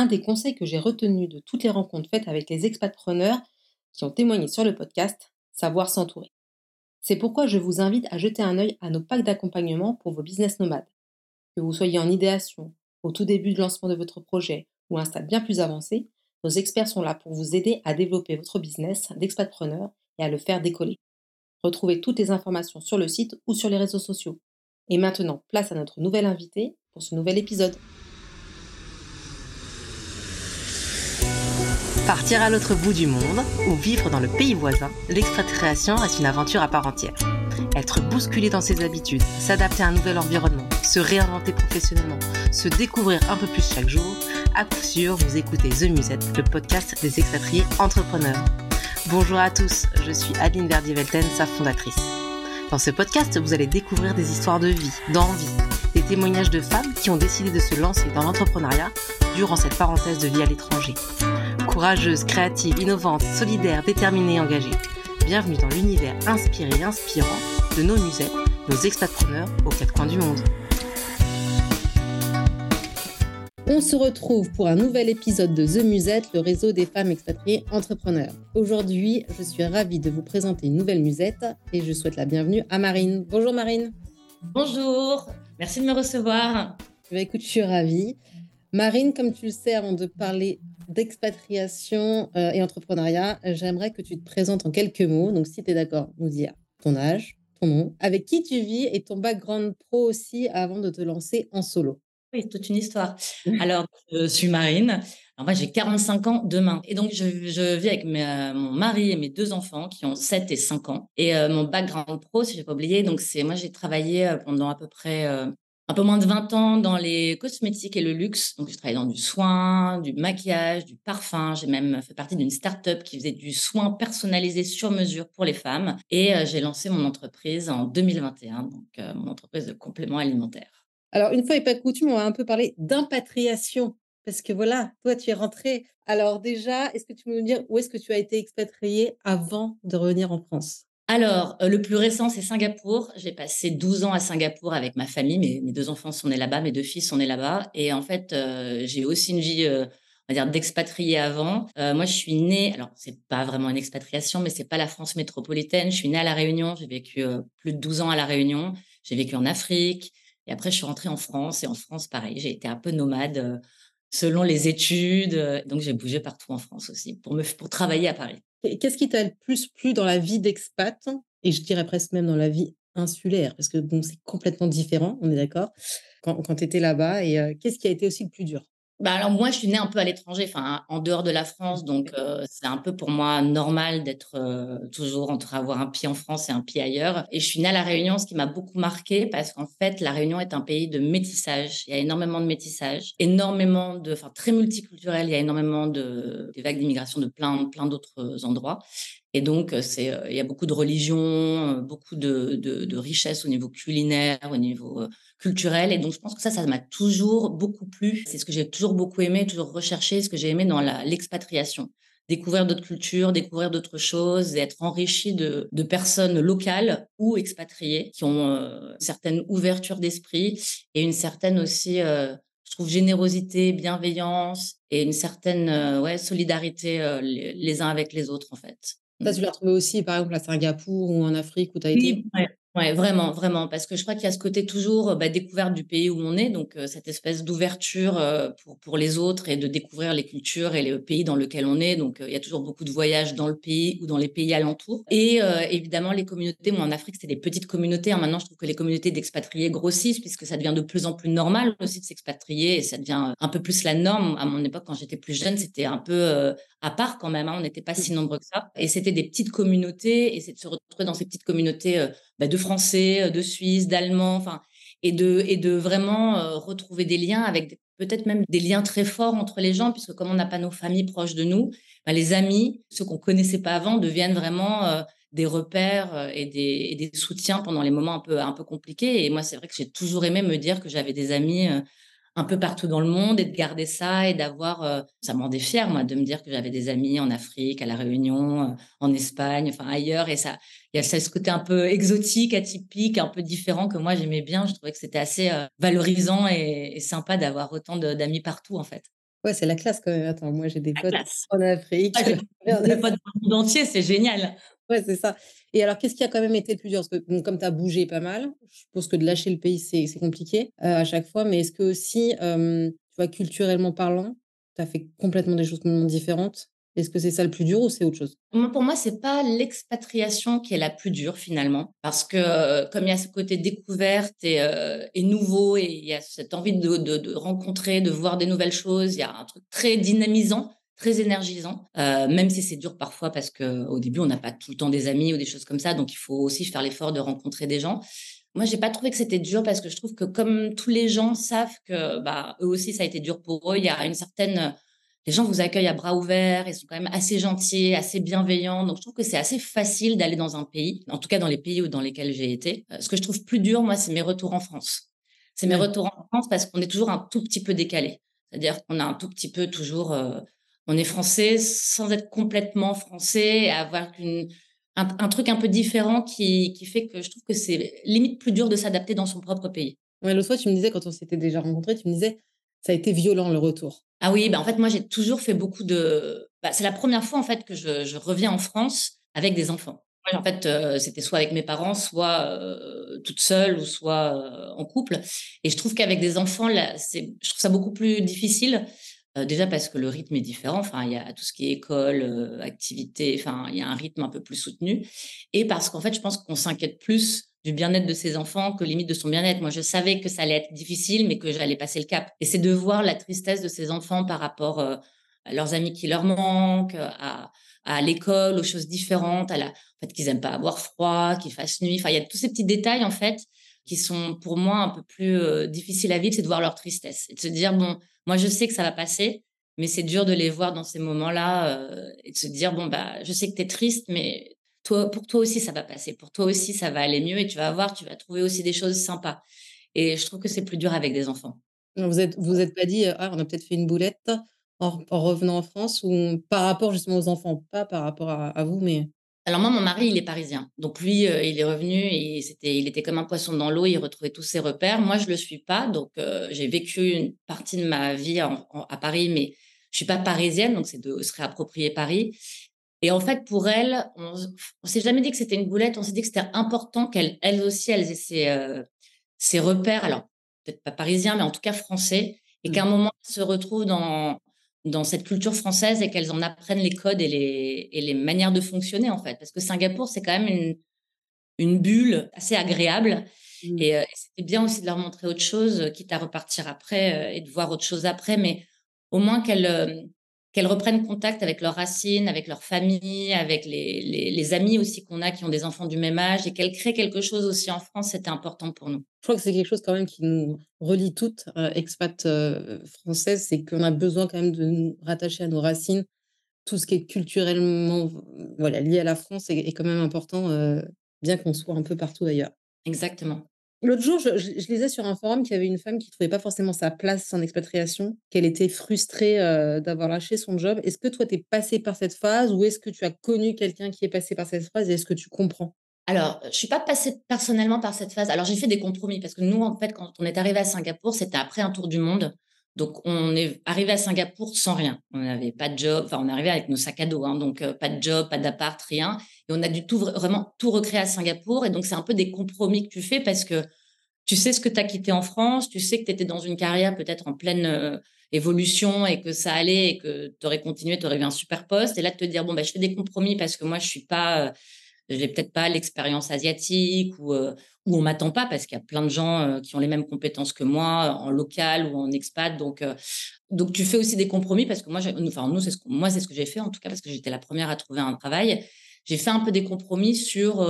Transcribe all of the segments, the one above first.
un des conseils que j'ai retenu de toutes les rencontres faites avec les expatpreneurs qui ont témoigné sur le podcast, savoir s'entourer. C'est pourquoi je vous invite à jeter un œil à nos packs d'accompagnement pour vos business nomades. Que vous soyez en idéation, au tout début de lancement de votre projet ou à un stade bien plus avancé, nos experts sont là pour vous aider à développer votre business d'expatpreneur et à le faire décoller. Retrouvez toutes les informations sur le site ou sur les réseaux sociaux. Et maintenant, place à notre nouvel invité pour ce nouvel épisode. Partir à l'autre bout du monde ou vivre dans le pays voisin, l'expatriation reste une aventure à part entière. Être bousculé dans ses habitudes, s'adapter à un nouvel environnement, se réinventer professionnellement, se découvrir un peu plus chaque jour, à coup sûr, vous écoutez The Musette, le podcast des expatriés entrepreneurs. Bonjour à tous, je suis Adeline Verdi-Velten, sa fondatrice. Dans ce podcast, vous allez découvrir des histoires de vie, d'envie, témoignages de femmes qui ont décidé de se lancer dans l'entrepreneuriat durant cette parenthèse de vie à l'étranger. Courageuse, créative, innovante, solidaire, déterminée et engagée. Bienvenue dans l'univers inspiré et inspirant de nos musées, nos expatpreneurs aux quatre coins du monde. On se retrouve pour un nouvel épisode de The Musette, le réseau des femmes expatriées entrepreneurs. Aujourd'hui, je suis ravie de vous présenter une nouvelle musette et je souhaite la bienvenue à Marine. Bonjour Marine. Bonjour, merci de me recevoir. Bah, écoute, je suis ravie. Marine, comme tu le sais, avant de parler d'expatriation euh, et entrepreneuriat, j'aimerais que tu te présentes en quelques mots. Donc, si tu es d'accord, nous dire ton âge, ton nom, avec qui tu vis et ton background pro aussi avant de te lancer en solo. Oui, toute une histoire. Alors, je suis Marine. Alors, moi, j'ai 45 ans demain. Et donc, je, vis avec mon mari et mes deux enfants qui ont 7 et 5 ans. Et euh, mon background pro, si je n'ai pas oublié, donc c'est moi, j'ai travaillé euh, pendant à peu près un peu moins de 20 ans dans les cosmétiques et le luxe. Donc, je travaillais dans du soin, du maquillage, du parfum. J'ai même fait partie d'une start-up qui faisait du soin personnalisé sur mesure pour les femmes. Et euh, j'ai lancé mon entreprise en 2021, donc euh, mon entreprise de compléments alimentaires. Alors, une fois et pas coutume, on va un peu parler d'impatriation. Parce que voilà, toi, tu es rentré. Alors déjà, est-ce que tu peux nous dire où est-ce que tu as été expatrié avant de revenir en France? Alors, euh, le plus récent, c'est Singapour. J'ai passé 12 ans à Singapour avec ma famille. Mes, deux enfants sont nés là-bas, mes deux fils sont nés là-bas. Et en fait, euh, j'ai aussi une vie, euh, on va dire, d'expatrié avant. moi, je suis née, alors, c'est pas vraiment une expatriation, mais c'est pas la France métropolitaine. Je suis née à La Réunion. J'ai vécu plus de 12 ans à La Réunion. J'ai vécu en Afrique. Et après, je suis rentrée en France. Et en France, pareil, j'ai été un peu nomade selon les études. Donc, j'ai bougé partout en France aussi pour, me, pour travailler à Paris. Qu'est-ce qui t'a le plus plu dans la vie d'expat et je dirais presque même dans la vie insulaire? Parce que bon, c'est complètement différent, on est d'accord, quand, quand tu étais là-bas et qu'est-ce qui a été aussi le plus dur? Bah alors moi, je suis née un peu à l'étranger, enfin en dehors de la France, donc c'est un peu pour moi normal d'être toujours entre avoir un pied en France et un pied ailleurs. Et je suis née à la Réunion, ce qui m'a beaucoup marqué parce qu'en fait, la Réunion est un pays de métissage. Il y a énormément de métissage, énormément de, enfin très multiculturel. Il y a énormément de des vagues d'immigration de plein plein d'autres endroits. Et donc, c'est, il y a beaucoup de religions, beaucoup de, richesses au niveau culinaire, au niveau culturel. Et donc, je pense que ça, ça m'a toujours beaucoup plu. C'est ce que j'ai toujours beaucoup aimé, toujours recherché, ce que j'ai aimé dans l'expatriation. Découvrir d'autres cultures, découvrir d'autres choses être enrichi de, personnes locales ou expatriées qui ont une certaine ouverture d'esprit et une certaine aussi, je trouve, générosité, bienveillance et une certaine ouais, solidarité les, uns avec les autres, en fait. Ça, tu l'as trouvé aussi, par exemple, à Singapour ou en Afrique où tu as été Ouais, vraiment, vraiment, parce que je crois qu'il y a ce côté toujours bah, découverte du pays où on est, donc cette espèce d'ouverture pour, pour les autres et de découvrir les cultures et les pays dans lesquels on est. Donc il y a toujours beaucoup de voyages dans le pays ou dans les pays alentours. Et évidemment, les communautés, moi en Afrique, c'était des petites communautés. Hein. Maintenant, je trouve que les communautés d'expatriés grossissent puisque ça devient de plus en plus normal aussi de s'expatrier et ça devient un peu plus la norme. À mon époque, quand j'étais plus jeune, c'était un peu à part quand même. Hein. On n'était pas si nombreux que ça. Et c'était des petites communautés et c'est de se retrouver dans ces petites communautés bah, de Français, euh, de Suisses, d'Allemands, enfin, et de, et de vraiment euh, retrouver des liens avec peut-être même des liens très forts entre les gens, puisque comme on n'a pas nos familles proches de nous, bah, les amis, ceux qu'on connaissait pas avant, deviennent vraiment euh, des repères et des, des, soutiens pendant les moments un peu, un peu compliqués. Et moi, c'est vrai que j'ai toujours aimé me dire que j'avais des amis un peu partout dans le monde et de garder ça et d'avoir, euh, ça m'en rendait fière, moi, de me dire que j'avais des amis en Afrique, à La Réunion, euh, en Espagne, enfin ailleurs. Et ça, il y a ce côté un peu exotique, atypique, un peu différent que moi, j'aimais bien. Je trouvais que c'était assez euh, valorisant et, et, sympa d'avoir autant d'amis partout, en fait. Ouais, c'est la classe quand même. Attends, moi j'ai des La potes classe. en Afrique. Ah, j'ai des potes dans le monde entier, c'est génial. Ouais, c'est ça. Et alors, qu'est-ce qui a quand même été le plus dur? Parce que comme tu as bougé pas mal, je suppose que de lâcher le pays, c'est compliqué, heu, à chaque fois. Mais est-ce que aussi, culturellement parlant, tu as fait complètement des choses complètement différentes? Est-ce que c'est ça le plus dur ou c'est autre chose? Pour moi, c'est pas l'expatriation qui est la plus dure finalement, parce que, comme il y a ce côté découverte et et nouveau et il y a cette envie de rencontrer, de voir des nouvelles choses, il y a un truc très dynamisant, très énergisant, heu, même si c'est dur parfois parce qu'au début, on n'a pas tout le temps des amis ou des choses comme ça, donc il faut aussi faire l'effort de rencontrer des gens. Moi, j'ai pas trouvé que c'était dur parce que je trouve que comme tous les gens savent que, bah, eux aussi ça a été dur pour eux, il y a une certaine, les gens vous accueillent à bras ouverts, ils sont quand même assez gentils, assez bienveillants. Donc, je trouve que c'est assez facile d'aller dans un pays, en tout cas dans les pays où dans lesquels j'ai été. Heu, ce que je trouve plus dur, moi, c'est mes retours en France. C'est mes Ouais. retours en France parce qu'on est toujours un tout petit peu décalé. C'est-à-dire qu'on a un tout petit peu toujours, heu, on est français sans être complètement français avoir une un un truc un peu différent qui qui fait que je trouve que c'est limite plus dur de s'adapter dans son propre pays. Ouais, l'autre fois, tu me disais quand on s'était déjà rencontrés, tu me disais: «Ça a été violent le retour». Ah oui, bah, en fait, moi, j'ai toujours fait beaucoup de bah, c'est la première fois, en fait, que je je reviens en France avec des enfants. En fait, heu, c'était soit avec mes parents, soit, heu, toute seule ou soit, heu, en couple et je trouve qu'avec des enfants, là, c'est je trouve ça beaucoup plus difficile, déjà parce que le rythme est différent. Enfin, il y a tout ce qui est école, heu, activités, enfin, il y a un rythme un peu plus soutenu et parce qu'en fait, je pense qu'on s'inquiète plus du bien-être de ses enfants que limite de son bien-être. Moi, je savais que ça allait être difficile, mais que j'allais passer le cap. Et c'est de voir la tristesse de ces enfants par rapport euh, à leurs amis qui leur manquent, à, à l'école, aux choses différentes, à la, en fait, qu'ils aiment pas avoir froid, qu'il fasse nuit. Enfin, il y a tous ces petits détails, en fait, qui sont pour moi un peu plus euh, difficiles à vivre, c'est de voir leur tristesse et de se dire, bon, moi, je sais que ça va passer, mais c'est dur de les voir dans ces moments-là euh, et de se dire, bon, bah, je sais que tu es triste, mais toi, pour toi aussi, ça va passer. Pour toi aussi, ça va aller mieux et tu vas voir, tu vas trouver aussi des choses sympas. Et je trouve que c'est plus dur avec des enfants. Vous êtes vous êtes pas dit, heu: «Ah, on a peut-être fait une boulette en en revenant en France» ou par rapport justement aux enfants? Pas par rapport à à vous, mais Alors moi, mon mari, il est parisien. Donc lui, heu, il est revenu et c'était il était comme un poisson dans l'eau, il retrouvait tous ses repères. Moi, je le suis pas, donc heu, j'ai vécu une partie de ma vie en en à Paris, mais je suis pas parisienne, donc c'est de se réapproprier Paris. Et en fait, pour elle, on on s'est jamais dit que c'était une boulette, on s'est dit que c'était important qu'elles elles aussi, elles aient ces, heu, ces repères, alors peut-être pas parisiens, mais en tout cas français et qu'à mmh. un moment, elles se retrouvent dans dans cette culture française et qu'elles en apprennent les codes et les et les manières de fonctionner, en fait. Parce que Singapour, c'est quand même une une bulle assez agréable Mmh. et heu, et c'était bien aussi de leur montrer autre chose, heu, quitte à repartir après, heu, et de voir autre chose après, mais au moins qu'elles, qu'elles reprennent contact avec leurs racines, avec leur famille, avec les les les amis aussi qu'on a qui ont des enfants du même âge et qu'elles créent quelque chose aussi en France, c'était important pour nous. Je crois que c'est quelque chose quand même qui nous relie toutes, heu, expats, heu, françaises, c'est qu'on a besoin quand même de nous rattacher à nos racines. Tout ce qui est culturellement voilà, lié à la France est est quand même important, heu, bien qu'on soit un peu partout ailleurs. Exactement. L'autre jour, je lisais sur un forum qu'il y avait une femme qui trouvait pas forcément sa place en expatriation, qu'elle était frustrée, heu, d'avoir lâché son job. Est-ce que toi, tu es passée par cette phase ou est-ce que tu as connu quelqu'un qui est passé par cette phase et est-ce que tu comprends? Alors, je suis pas passée personnellement par cette phase. Alors, j'ai fait des compromis parce que nous, en fait, quand on est arrivé à Singapour, c'était après un tour du monde. Donc, on est arrivé à Singapour sans rien. On n'avait pas de job. Enfin, on est arrivé avec nos sacs à dos. hein, donc, euh, pas de job, pas d'appart, rien. Et on a dû tout, vra- vraiment tout recréer à Singapour. Et donc, c'est un peu des compromis que tu fais parce que tu sais ce que tu as quitté en France. Tu sais que tu étais dans une carrière peut-être en pleine euh, évolution et que ça allait et que tu aurais continué, tu aurais eu un super poste. Et là, de te dire, bon, bah, je fais des compromis parce que moi, je suis pas euh, j'ai peut-être pas l'expérience asiatique ou, heu, ou on m'attend pas parce qu'il y a plein de gens, heu, qui ont les mêmes compétences que moi, en local ou en expat donc heu, donc tu fais aussi des compromis parce que moi enfin nous c'est ce moi c'est ce que j'ai fait en tout cas parce que j'étais la première à trouver un travail. J'ai fait un peu des compromis sur,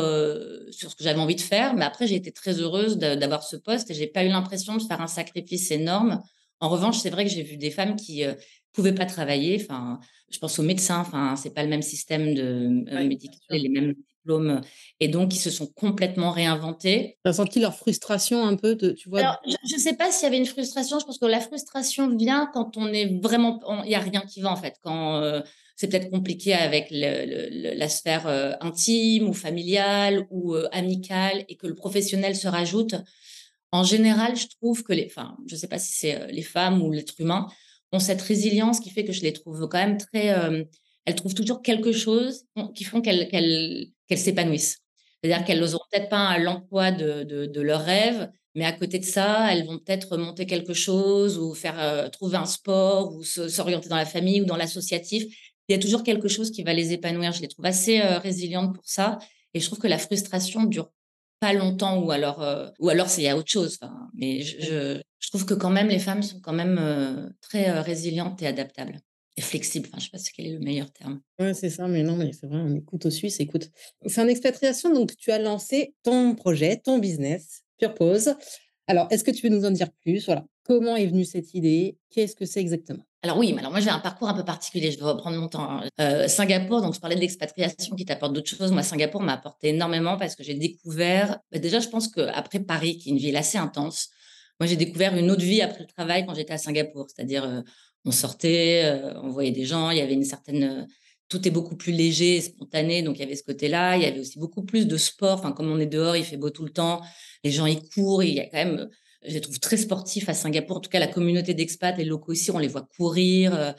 sur ce que j'avais envie de faire, mais après j'ai été très heureuse d'avoir ce poste et j'ai pas eu l'impression de faire un sacrifice énorme. En revanche, c'est vrai que j'ai vu des femmes qui, heu, pouvaient pas travailler, enfin, je pense aux médecins, enfin, c'est pas le même système de, Ouais, médical les mêmes et donc ils se sont complètement réinventés. Tu as senti leur frustration un peu de tu vois? Alors, je ne sais pas s'il y avait une frustration, je pense que la frustration vient quand on est vraiment il y a rien qui va, en fait. Quand, heu, c'est peut-être compliqué avec le le le la sphère, heu, intime ou familiale ou, heu, amicale et que le professionnel se rajoute. En général, je trouve que les enfin, je ne sais pas si c'est, les femmes ou l'être humain, ont cette résilience qui fait que je les trouve quand même très. Elles trouvent toujours quelque chose qui font qu'elles s'épanouissent. C'est-à-dire qu'elles n'oseront peut-être pas l'emploi de, de, de leur rêve, mais à côté de ça, elles vont peut-être monter quelque chose ou faire euh, trouver un sport ou s'orienter dans la famille ou dans l'associatif. Il y a toujours quelque chose qui va les épanouir. Je les trouve assez euh, résilientes pour ça. Et je trouve que la frustration dure pas longtemps ou alors euh, il y a autre chose. mais je, trouve que quand même les femmes sont quand même très résilientes et adaptables et flexibles. Enfin, je sais pas quel est le meilleur terme. Ouais, c'est ça, mais non, mais c'est vrai, on écoute au Suisse, écoute. C'est en expatriation, donc tu as lancé ton projet, ton business, Purpose. Alors, est-ce que tu peux nous en dire plus? Voilà, comment est venue cette idée? Qu'est-ce que c'est exactement? Alors oui, alors moi j'ai un parcours un peu particulier, je vais reprendre mon temps. Hein. Euh, Singapour, donc je parlais de l'expatriation qui t'apporte d'autres choses. Moi, Singapour m'a apporté énormément parce que j'ai découvert, bah, déjà je pense qu'après Paris, qui est une ville assez intense, moi j'ai découvert une autre vie après le travail quand j'étais à Singapour. C'est-à-dire, euh, on sortait, euh, on voyait des gens, il y avait une certaine... tout est beaucoup plus léger, spontané, donc il y avait ce côté-là. Il y avait aussi beaucoup plus de sport. Enfin, comme on est dehors, il fait beau tout le temps, les gens ils courent, il y a quand même je les trouve très sportifs à Singapour. En tout cas, la communauté d'expats, les locaux aussi, on les voit courir. Euh,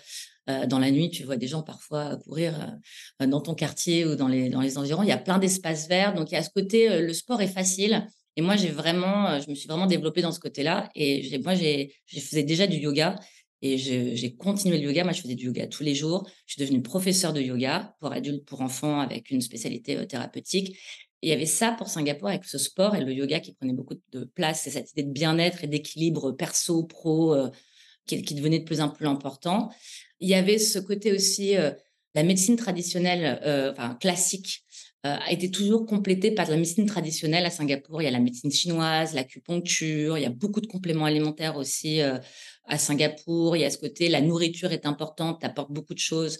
euh, dans la nuit, tu vois des gens parfois courir euh, dans ton quartier ou dans les, dans les environs. Il y a plein d'espaces verts. Donc, il y a ce côté, le sport est facile. Et moi, j'ai vraiment, je me suis vraiment développée dans ce côté-là. Et moi, je faisais déjà du yoga. Et j'ai continué le yoga. Moi, je faisais du yoga tous les jours. Je suis devenue professeure de yoga pour adultes, pour enfants, avec une spécialité thérapeutique il y avait ça pour Singapour avec ce sport et le yoga qui prenait beaucoup de place, c'est cette idée de bien-être et d'équilibre perso, pro, euh, qui, devenait de plus en plus important. Il y avait ce côté aussi, euh, la médecine traditionnelle, euh, enfin classique, a été toujours complétée par la médecine traditionnelle à Singapour. Il y a la médecine chinoise, l'acupuncture, il y a beaucoup de compléments alimentaires aussi à Singapour. Il y a ce côté, la nourriture est importante, apporte beaucoup de choses.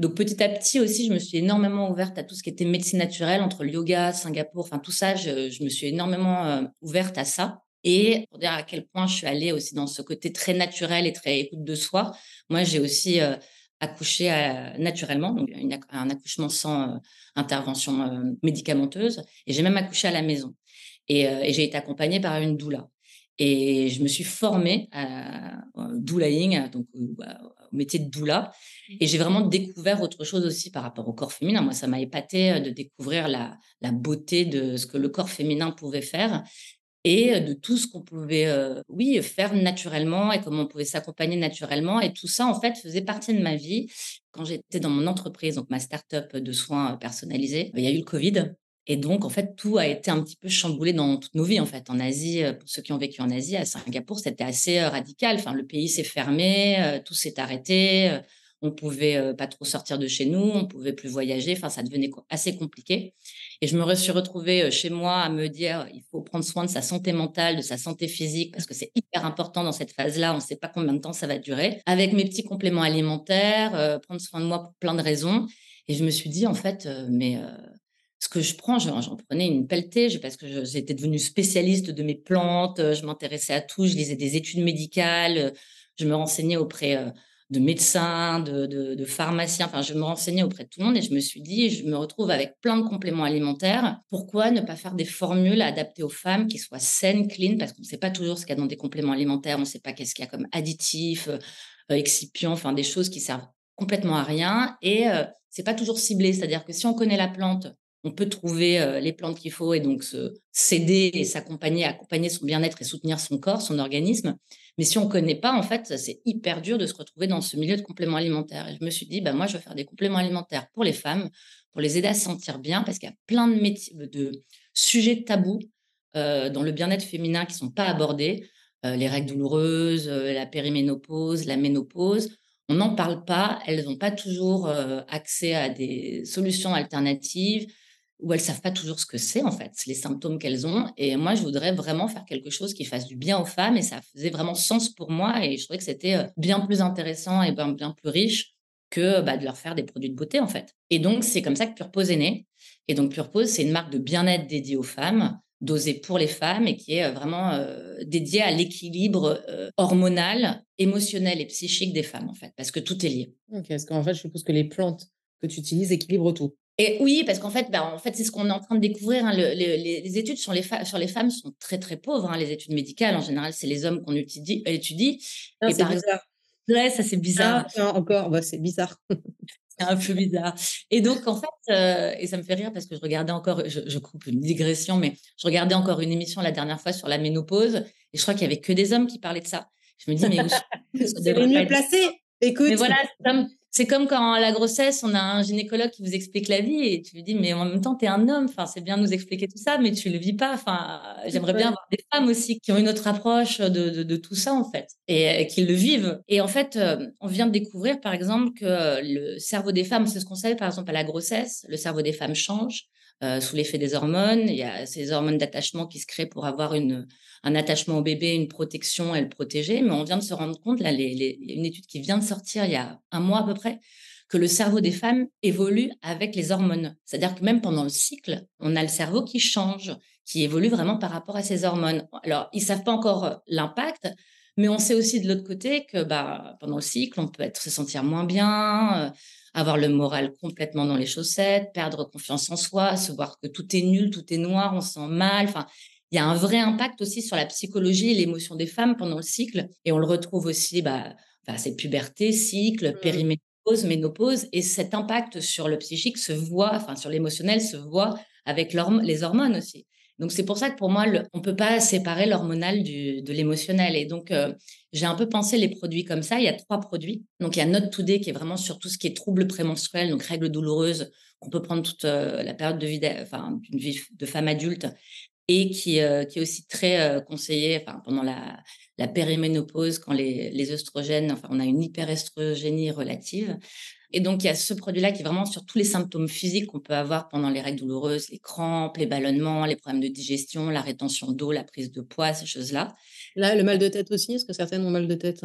Donc petit à petit aussi, je me suis énormément ouverte à tout ce qui était médecine naturelle, entre le yoga, Singapour, enfin tout ça, je, me suis énormément euh, ouverte à ça. Et pour dire à quel point je suis allée aussi dans ce côté très naturel et très écoute de soi, moi j'ai aussi euh, accouché euh, naturellement, donc un accouchement sans intervention médicamenteuse, et j'ai même accouché à la maison. Et j'ai été accompagnée par une doula. Et je me suis formée à, doulaing, donc au métier de doula. Et j'ai vraiment découvert autre chose aussi par rapport au corps féminin. Moi, ça m'a épaté euh, de découvrir la, beauté de ce que le corps féminin pouvait faire et euh, de tout ce qu'on pouvait, euh, oui, faire naturellement et comment on pouvait s'accompagner naturellement. Et tout ça, en fait, faisait partie de ma vie. Quand j'étais dans mon entreprise, donc ma start-up de soins personnalisés, il y a eu le Covid. Et donc, en fait, tout a été un petit peu chamboulé dans toutes nos vies, en fait. En Asie, pour ceux qui ont vécu en Asie, à Singapour, c'était assez radical. Enfin, le pays s'est fermé, tout s'est arrêté on pouvait pas trop sortir de chez nous, on pouvait plus voyager, enfin ça devenait assez compliqué. Et je me suis retrouvée chez moi à me dire il faut prendre soin de sa santé mentale, de sa santé physique parce que c'est hyper important dans cette phase-là, on ne sait pas combien de temps ça va durer. Avec mes petits compléments alimentaires, prendre soin de moi pour plein de raisons. Et je me suis dit en fait mais ce que je prends, j'en prenais une pelletée parce que j'étais devenue spécialiste de mes plantes, je m'intéressais à tout, je lisais des études médicales, je me renseignais auprès de médecins, de, pharmaciens. Enfin, je me renseignais auprès de tout le monde et je me suis dit, je me retrouve avec plein de compléments alimentaires. Pourquoi ne pas faire des formules adaptées aux femmes qui soient saines, clean Parce qu'on ne sait pas toujours ce qu'il y a dans des compléments alimentaires. On ne sait pas qu'est-ce qu'il y a comme additifs, euh, excipients, enfin des choses qui servent complètement à rien. Et euh, c'est pas toujours ciblé. C'est-à-dire que si on connaît la plante, on peut trouver euh, les plantes qu'il faut et donc se s'aider et s'accompagner, accompagner son bien-être et soutenir son corps, son organisme. Mais si on ne connaît pas, en fait, c'est hyper dur de se retrouver dans ce milieu de compléments alimentaires. Et je me suis dit, bah, moi, je vais faire des compléments alimentaires pour les femmes, pour les aider à se sentir bien, parce qu'il y a plein de, métiers, de sujets tabous euh, dans le bien-être féminin qui ne sont pas abordés. Euh, les règles douloureuses, la périménopause, la ménopause. On n'en parle pas, elles n'ont pas toujours accès à des solutions alternatives où elles savent pas toujours ce que c'est en fait, les symptômes qu'elles ont. Et moi, je voudrais vraiment faire quelque chose qui fasse du bien aux femmes et ça faisait vraiment sens pour moi et je trouvais que c'était euh, bien plus intéressant et bien, bien plus riche que bah, de leur faire des produits de beauté en fait. Et donc, c'est comme ça que Purpose est né. Et donc, Purpose, c'est une marque de bien-être dédiée aux femmes, dosée pour les femmes et qui est euh, vraiment euh, dédiée à l'équilibre hormonal, émotionnel et psychique des femmes en fait, parce que tout est lié. Ok, parce qu'en fait, je suppose que les plantes que tu utilises équilibrent tout. Et oui, parce qu'en fait, bah, en fait, c'est ce qu'on est en train de découvrir. Hein, les, études sur les, sur les femmes sont très très pauvres. Hein, les études médicales, en général, c'est les hommes qu'on étudie. étudie. et par exemple, Ouais, ça c'est bizarre. Ah, encore, bah, c'est bizarre. c'est un peu bizarre. Et donc, en fait, et ça me fait rire parce que je regardais encore, je, coupe une digression, mais je regardais encore une émission la dernière fois sur la ménopause et je crois qu'il y avait que des hommes qui parlaient de ça. Je me dis, mais où C'est les mieux placés. Écoute. Mais voilà, c'est comme quand à la grossesse, on a un gynécologue qui vous explique la vie et tu lui dis, mais en même temps, tu es un homme. Enfin, c'est bien de nous expliquer tout ça, mais tu le vis pas. Enfin, j'aimerais bien avoir des femmes aussi qui ont une autre approche de, de, tout ça, en fait, et, qui le vivent. Et en fait, euh, on vient de découvrir, par exemple, que le cerveau des femmes, c'est ce qu'on savait, par exemple, à la grossesse, le cerveau des femmes change. Euh, sous l'effet des hormones. Il y a ces hormones d'attachement qui se créent pour avoir une, un attachement au bébé, une protection et le protéger. Mais on vient de se rendre compte, là, les, les, une étude qui vient de sortir il y a un mois à peu près, que le cerveau des femmes évolue avec les hormones. C'est-à-dire que même pendant le cycle, on a le cerveau qui change, qui évolue vraiment par rapport à ces hormones. Alors, ils savent pas encore l'impact, mais on sait aussi de l'autre côté que bah, pendant le cycle, on peut être, se sentir moins bien, euh, avoir le moral complètement dans les chaussettes, perdre confiance en soi, se voir que tout est nul, tout est noir, on se sent mal. Enfin, il y a un vrai impact aussi sur la psychologie et l'émotion des femmes pendant le cycle. Et on le retrouve aussi, bah, enfin, c'est puberté, cycle, mmh. périménopause, ménopause. Et cet impact sur le psychique se voit, enfin, sur l'émotionnel se voit avec les hormones aussi. Donc c'est pour ça que pour moi, on ne peut pas séparer l'hormonal de l'émotionnel. Et donc euh, j'ai un peu pensé les produits comme ça. Il y a trois produits. Donc il y a Note to Day qui est vraiment sur tout ce qui est troubles prémenstruels, donc règles douloureuses qu'on peut prendre toute euh, la période de vie, enfin d'une vie de femme adulte et qui, euh, qui est aussi très conseillé enfin, pendant la, la périménopause quand les, les œstrogènes, enfin on a une hyperestrogénie relative. Et donc, il y a ce produit-là qui est vraiment sur tous les symptômes physiques qu'on peut avoir pendant les règles douloureuses, les crampes, les ballonnements, les problèmes de digestion, la rétention d'eau, la prise de poids, ces choses-là. Là, le mal de tête aussi, est-ce que certaines ont mal de tête?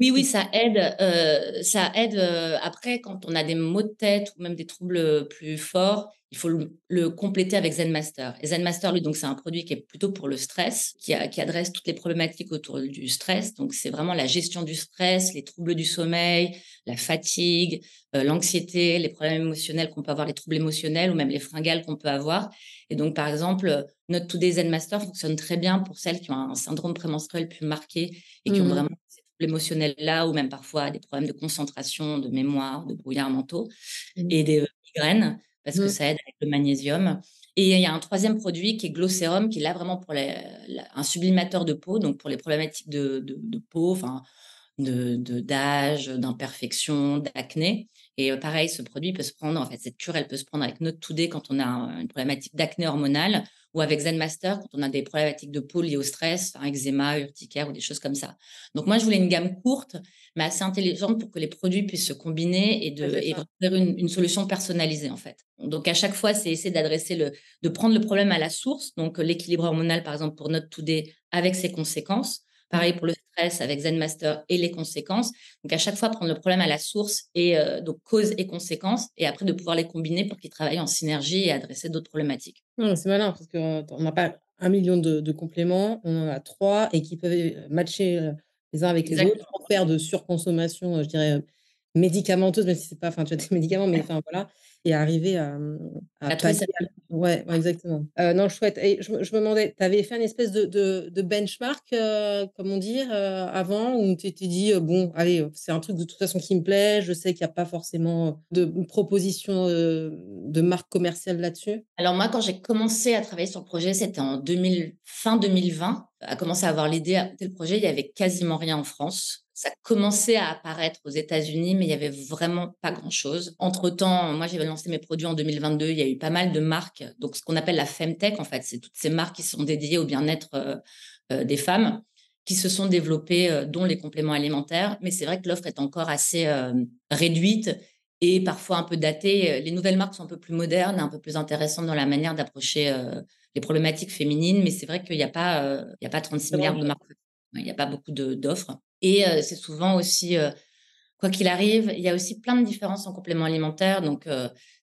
Oui, oui, ça aide. Euh, ça aide euh, après quand on a des maux de tête ou même des troubles plus forts il faut le, compléter avec ZenMaster. Et ZenMaster, lui, donc c'est un produit qui est plutôt pour le stress, qui, adresse toutes les problématiques autour du stress. Donc c'est vraiment la gestion du stress, les troubles du sommeil, la fatigue, euh, l'anxiété, les problèmes émotionnels qu'on peut avoir, les troubles émotionnels ou même les fringales qu'on peut avoir. Et donc par exemple, notre Today ZenMaster fonctionne très bien pour celles qui ont un syndrome prémenstruel plus marqué et qui ont mmh vraiment émotionnels là ou même parfois des problèmes de concentration, de mémoire, de brouillard mentaux mmh et des euh, migraines parce que mmh. ça aide avec le magnésium. Et il y a un troisième produit qui est Glosserum, qui est là vraiment pour un sublimateur de peau, donc pour les problématiques de, de, peau, enfin, de, d'âge, d'imperfection, d'acné. Et pareil, ce produit peut se prendre, en fait, cette cure, elle peut se prendre avec notre Today quand on a une problématique d'acné hormonale ou avec ZenMaster quand on a des problématiques de peau liées au stress, un eczéma, urticaire ou des choses comme ça. Donc moi, je voulais une gamme courte, mais assez intelligente pour que les produits puissent se combiner et de faire une, solution personnalisée en fait. Donc à chaque fois, c'est essayer d'adresser le, de prendre le problème à la source, donc l'équilibre hormonal par exemple pour notre Today avec ses conséquences, Pareil pour le stress avec ZenMaster et les conséquences. Donc, à chaque fois, prendre le problème à la source et euh, donc cause et conséquences, et après de pouvoir les combiner pour qu'ils travaillent en synergie et adresser d'autres problématiques. c'est malin parce qu'on n'a pas un million de, compléments, on en a trois et qui peuvent euh, matcher euh, les uns avec les autres, sans faire de surconsommation, je dirais, médicamenteuse, même si c'est pas, enfin, tu as des médicaments, mais enfin, voilà et arriver à, mmh, à, Ouais, exactement. Euh, non, chouette. Et je, je me demandais, tu avais fait une espèce de, de, benchmark, euh, comment dire, euh, avant, où tu t'es dit, bon, allez, c'est un truc de toute façon qui me plaît, je sais qu'il n'y a pas forcément de proposition de marque commerciale là-dessus? Alors moi, quand j'ai commencé à travailler sur le projet, c'était en 2000, fin 2020, à commencer à avoir l'idée à le projet, il y avait quasiment rien en France. Ça commençait à apparaître aux États-Unis, mais il y avait vraiment pas grand-chose. Entre-temps, moi, j'avais lancé mes produits en 2022. Il y a eu pas mal de marques. Donc, ce qu'on appelle la Femtech, en fait, c'est toutes ces marques qui sont dédiées au bien-être euh, euh, des femmes qui se sont développées, euh, dont les compléments alimentaires. Mais c'est vrai que l'offre est encore assez réduite et parfois un peu datée. Les nouvelles marques sont un peu plus modernes, un peu plus intéressantes dans la manière d'approcher les problématiques féminines. Mais c'est vrai qu'il n'y a pas, il y a pas 36 milliards de marques. Il n'y a pas beaucoup d'offres. Et c'est souvent aussi, quoi qu'il arrive, il y a aussi plein de différences en compléments alimentaires. Donc,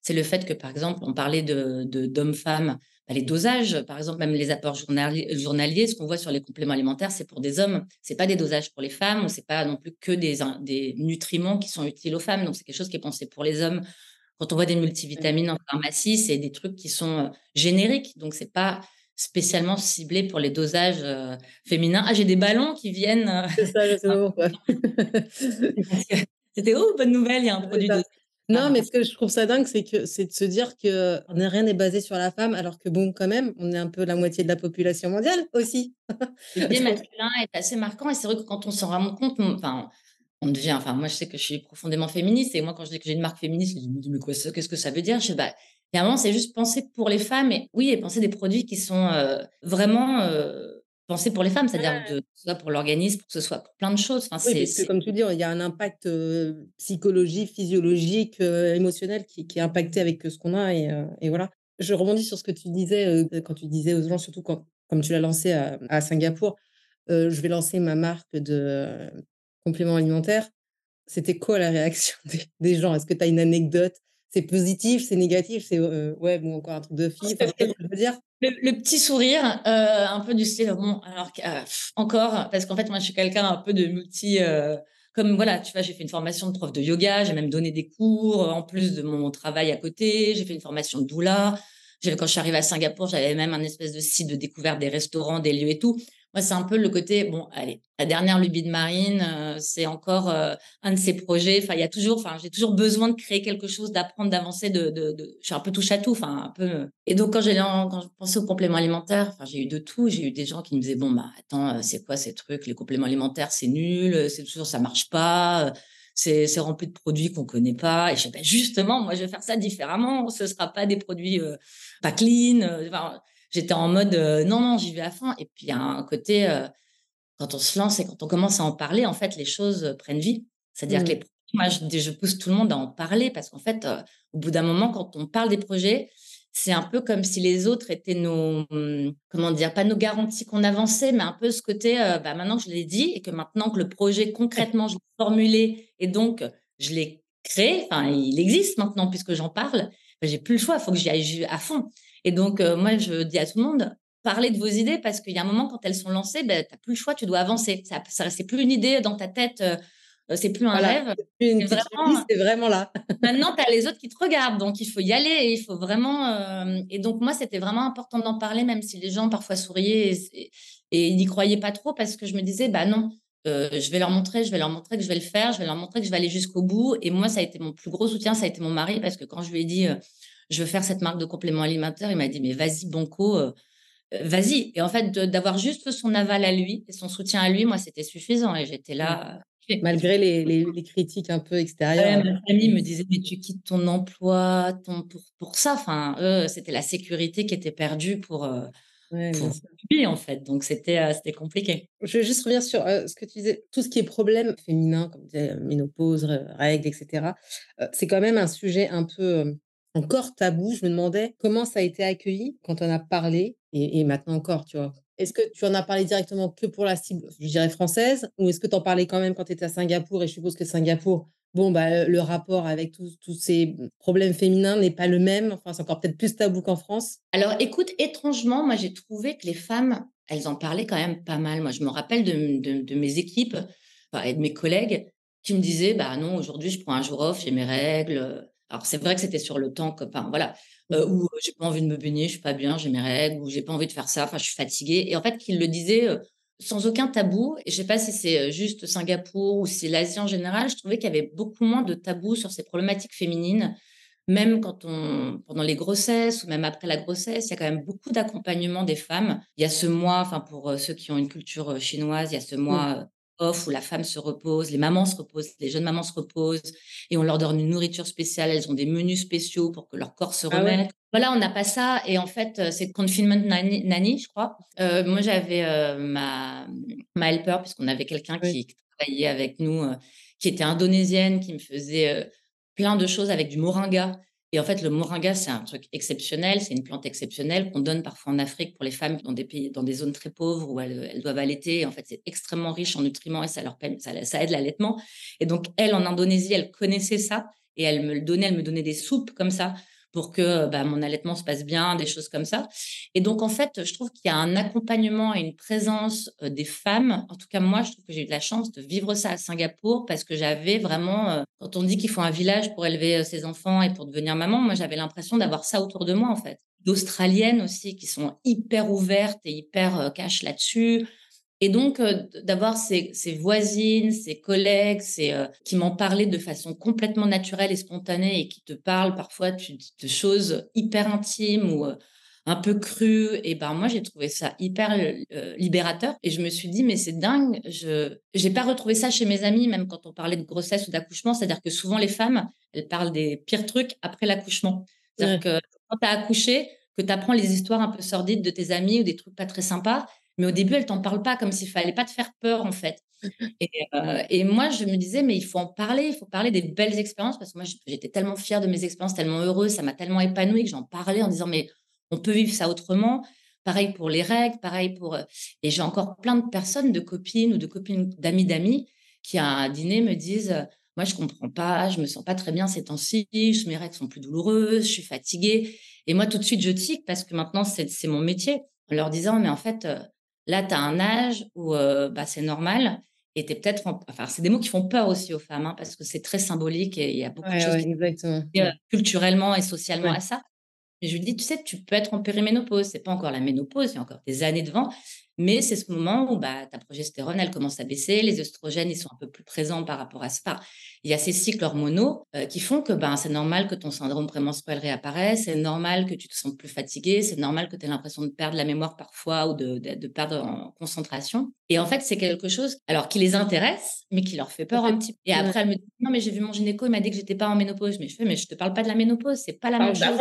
c'est le fait que, par exemple, on parlait de d'hommes-femmes, bah, les dosages, par exemple, même les apports journaliers, ce qu'on voit sur les compléments alimentaires, c'est pour des hommes. C'est pas des dosages pour les femmes, c'est pas non plus que des, des nutriments qui sont utiles aux femmes. Donc, c'est quelque chose qui est pensé pour les hommes. Quand on voit des multivitamines en pharmacie, c'est des trucs qui sont génériques. Donc, c'est pas spécialement ciblé pour les dosages féminins. Ah, j'ai des ballons qui viennent. C'est ça, je sais pas C'était oh bonne nouvelle, il y a un produit de non, mais ce que je trouve ça dingue, c'est que c'est de se dire que rien n'est basé sur la femme, alors que bon, quand même, on est un peu la moitié de la population mondiale aussi. Le biais masculin est assez marquant et c'est vrai que quand on s'en rend compte, enfin, on devient, enfin, moi je sais que je suis profondément féministe et moi quand je dis que j'ai une marque féministe, je me dis mais qu'est-ce que ça veut dire? Je sais bah, un moment, c'est juste penser pour les femmes et oui, et penser des produits qui sont euh, vraiment euh, penser pour les femmes, c'est-à-dire que ce soit pour l'organisme, pour que ce soit pour plein de choses. Enfin, oui, parce que comme tu dis, il y a un impact psychologique, physiologique, émotionnel qui, est impacté avec ce qu'on a. Et, et, voilà. Je rebondis sur ce que tu disais quand tu disais aux gens, surtout quand, comme tu l'as lancé à, Singapour, je vais lancer ma marque de compléments alimentaires. C'était quoi la réaction des, gens? Est-ce que tu as une anecdote c'est positif, c'est négatif, c'est ouais, bon, encore un truc de fille. je veux dire? le, petit sourire, euh, un peu du style, bon, alors euh, encore, parce qu'en fait, moi, je suis quelqu'un un peu de multi. Euh, comme voilà, tu vois, j'ai fait une formation de prof de yoga, j'ai même donné des cours en plus de mon travail à côté. J'ai fait une formation de doula. Quand je suis arrivée à Singapour, j'avais même un espèce de site de découverte des restaurants, des lieux et tout. Moi, c'est un peu le côté, bon, allez, la dernière lubie de Marine, euh, c'est encore euh, un de ses projets. Enfin, il y a toujours, enfin, j'ai toujours besoin de créer quelque chose, d'apprendre, d'avancer, de, de, de, je suis un peu touche à tout, enfin, un peu. Euh. Et donc, quand j'ai, quand je pensais aux compléments alimentaires, enfin, j'ai eu de tout. J'ai eu des gens qui me disaient, bon, bah, attends, c'est quoi ces trucs? Les compléments alimentaires, c'est nul, c'est toujours, ça marche pas. C'est, rempli de produits qu'on connaît pas. Et je dis, ben justement, moi, je vais faire ça différemment. Ce sera pas des produits pas clean. J'étais en mode non, non, j'y vais à fond. Et puis il y a un côté, quand on se lance et quand on commence à en parler, en fait, les choses prennent vie. C'est-à-dire que les, mmh. moi, je, je, pousse tout le monde à en parler parce qu'en fait, au bout d'un moment, quand on parle des projets, c'est un peu comme si les autres étaient nos, mmh, comment dire, pas nos garanties qu'on avançait, mais un peu ce côté, bah, maintenant que je l'ai dit et que maintenant que le projet concrètement, je l'ai formulé et donc je l'ai créé, enfin, il existe maintenant puisque j'en parle, j'ai plus le choix, il faut que j'y aille à fond. Et donc, euh, moi, je dis à tout le monde, parlez de vos idées parce qu'il y a un moment, quand elles sont lancées, ben, tu n'as plus le choix, tu dois avancer. Ça, ça c'est plus une idée dans ta tête, euh, euh, c'est plus un rêve. C'est vraiment, vraiment, là. maintenant, tu as les autres qui te regardent, donc il faut y aller et il faut vraiment. et donc, moi, c'était vraiment important d'en parler, même si les gens parfois souriaient et, n'y croyaient pas trop parce que je me disais, bah non. je vais leur montrer, je vais leur montrer que je vais le faire, je vais leur montrer que je vais aller jusqu'au bout. Et moi, ça a été mon plus gros soutien, ça a été mon mari, parce que quand je lui ai dit, je veux faire cette marque de compléments alimentaires. Il m'a dit, mais vas-y, Banco, euh, euh, vas-y. Et en fait, d'avoir juste son aval à lui et son soutien à lui, moi, c'était suffisant. Et j'étais là. Euh, Malgré les, critiques un peu extérieures. ma famille me disait, mais tu quittes ton emploi ton, pour, pour ça. Enfin, eux, c'était la sécurité qui était perdue pour, lui, en fait. Donc, c'était c'était compliqué. Je vais juste revenir sur ce que tu disais. Tout ce qui est problème féminin, comme tu disais, ménopause, règles, etc., c'est quand même un sujet un peu encore tabou. Je me demandais comment ça a été accueilli quand on a parlé et, maintenant encore, tu vois? Est-ce que tu en as parlé directement que pour la cible, je dirais française, ou est-ce que tu en parlais quand même quand tu étais à Singapour Et je suppose que Singapour, bon, bah, le rapport avec tous ces problèmes féminins n'est pas le même. Enfin, c'est encore peut-être plus tabou qu'en France? Alors, écoute, étrangement, moi, j'ai trouvé que les femmes, elles en parlaient quand même pas mal. Moi, je me rappelle de, mes équipes et de mes collègues qui me disaient, bah non, aujourd'hui, je prends un jour off, j'ai mes règles alors, c'est vrai que c'était sur le temps, que, enfin, voilà, euh, où j'ai pas envie de me baigner, je suis pas bien, j'ai mes règles, ou j'ai pas envie de faire ça, enfin, je suis fatiguée. Et en fait, qu'il le disait sans aucun tabou. Et je sais pas si c'est juste Singapour ou si l'Asie en général, je trouvais qu'il y avait beaucoup moins de tabous sur ces problématiques féminines. Même quand on, pendant les grossesses ou même après la grossesse, il y a quand même beaucoup d'accompagnement des femmes. Il y a ce mois, enfin, pour ceux qui ont une culture chinoise, il y a ce mmh. mois off où la femme se repose, les mamans se reposent, les jeunes mamans se reposent et on leur donne une nourriture spéciale, elles ont des menus spéciaux pour que leur corps se ah remette. Voilà, on n'a pas ça et en fait, euh, c'est confinement nanny, je crois. Euh, moi, j'avais euh, ma, ma helper puisqu'on avait quelqu'un qui travaillait avec nous, qui était indonésienne, qui me faisait plein de choses avec du moringa et en fait, le moringa, c'est un truc exceptionnel, c'est une plante exceptionnelle qu'on donne parfois en Afrique pour les femmes dans des pays, dans des zones très pauvres où elles, doivent allaiter. En fait, c'est extrêmement riche en nutriments et ça leur ça, ça aide l'allaitement. Et donc, elle, en Indonésie, elle connaissait ça et elle me le donnait, elle me donnait des soupes comme ça pour que bah, mon allaitement se passe bien, des choses comme ça. Et donc, en fait, je trouve qu'il y a un accompagnement et une présence des femmes. En tout cas, moi, je trouve que j'ai eu de la chance de vivre ça à Singapour parce que j'avais vraiment, quand on dit qu'il faut un village pour élever ses enfants et pour devenir maman, moi, j'avais l'impression d'avoir ça autour de moi, en fait. D'Australiennes aussi qui sont hyper ouvertes et hyper cash là-dessus. Et donc, d'avoir ces, voisines, ces collègues qui m'en parlaient de façon complètement naturelle et spontanée et qui te parlent parfois de, choses hyper intimes ou un peu crues, et ben moi, j'ai trouvé ça hyper libérateur. Et je me suis dit, mais c'est dingue, je n'ai pas retrouvé ça chez mes amis, même quand on parlait de grossesse ou d'accouchement. C'est-à-dire que souvent, les femmes, elles parlent des pires trucs après l'accouchement. C'est-à-dire que quand tu as accouché, que tu apprends les histoires un peu sordides de tes amis ou des trucs pas très sympas, mais au début, elle t'en parle pas comme s'il fallait pas te faire peur, en fait. Euh, et, moi, je me disais, mais il faut en parler, il faut parler des belles expériences, parce que moi, j'étais tellement fière de mes expériences, tellement heureuse, ça m'a tellement épanouie que j'en parlais en disant, mais on peut vivre ça autrement. Pareil pour les règles, pareil pour. Euh, et j'ai encore plein de personnes, de copines ou de copines d'amis d'amis, qui à un dîner me disent, moi, je comprends pas, je me sens pas très bien ces temps-ci, mes règles sont plus douloureuses, je suis fatiguée. Et moi, tout de suite, je tique parce que maintenant, c'est mon métier en leur disant, mais en fait, euh, Là, tu as un âge où bah, c'est normal. Et tu peut-être. Enfin, c'est des mots qui font peur aussi aux femmes, hein, parce que c'est très symbolique et il y a beaucoup de choses exactement. culturellement et socialement à ça. Et je lui dis, tu sais, tu peux être en périménopause. C'est pas encore la ménopause, il y a encore des années devant. Mais c'est ce moment où bah, ta progestérone, elle commence à baisser, les oestrogènes, ils sont un peu plus présents par rapport à ça. Il y a ces cycles hormonaux euh, qui font que ben, c'est normal que ton syndrome prémenstruel réapparaisse, c'est normal que tu te sens plus fatigué, c'est normal que tu aies l'impression de perdre la mémoire parfois ou de, perdre en concentration. Et en fait, c'est quelque chose alors qui les intéresse, mais qui leur fait peur un petit peu. Et après, elle me dit Non, mais j'ai vu mon gynéco, il m'a dit que j'étais pas en ménopause. Mais je fais Mais je te parle pas de la ménopause, c'est pas la même chose.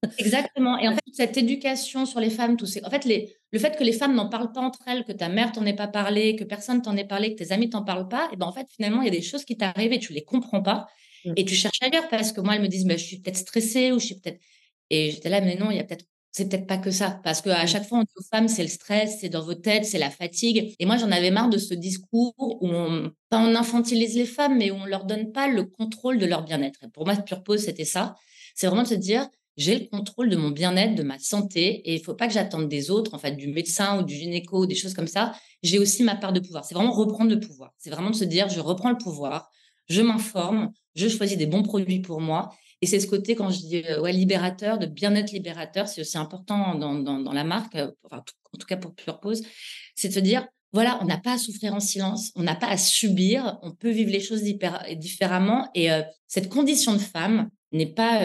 Exactement. Et en fait, cette éducation sur les femmes, tout ces... en fait, les... le fait que les femmes n'en parlent pas entre elles, que ta mère t'en ait pas parlé, que personne t'en ait parlé, que tes amis t'en parlent pas, et ben en fait, finalement, il y a des choses qui t'arrivent et tu les comprends pas. Mmh. Et tu cherches ailleurs parce que moi, elles me disent, bah, je suis peut-être stressée ou je suis peut-être. Et j'étais là, mais non, il y a peut-être. C'est peut-être pas que ça. Parce qu'à mmh. chaque fois, on dit aux femmes, c'est le stress, c'est dans vos têtes, c'est la fatigue. Et moi, j'en avais marre de ce discours où on, pas on infantilise les femmes, mais où on leur donne pas le contrôle de leur bien-être. pour moi, Pure Pause, c'était ça. C'est vraiment de se dire, j'ai le contrôle de mon bien-être, de ma santé, et il faut pas que j'attende des autres, en fait, du médecin ou du gynéco, des choses comme ça. J'ai aussi ma part de pouvoir. C'est vraiment reprendre le pouvoir. C'est vraiment de se dire, je reprends le pouvoir, je m'informe, je choisis des bons produits pour moi. Et c'est ce côté, quand je dis euh, ouais, libérateur, de bien-être libérateur, c'est aussi important dans, dans, la marque, euh, enfin, en tout cas pour Pure Pause, c'est de se dire, voilà, on n'a pas à souffrir en silence, on n'a pas à subir, on peut vivre les choses différemment. Et euh, cette condition de femme n'est pas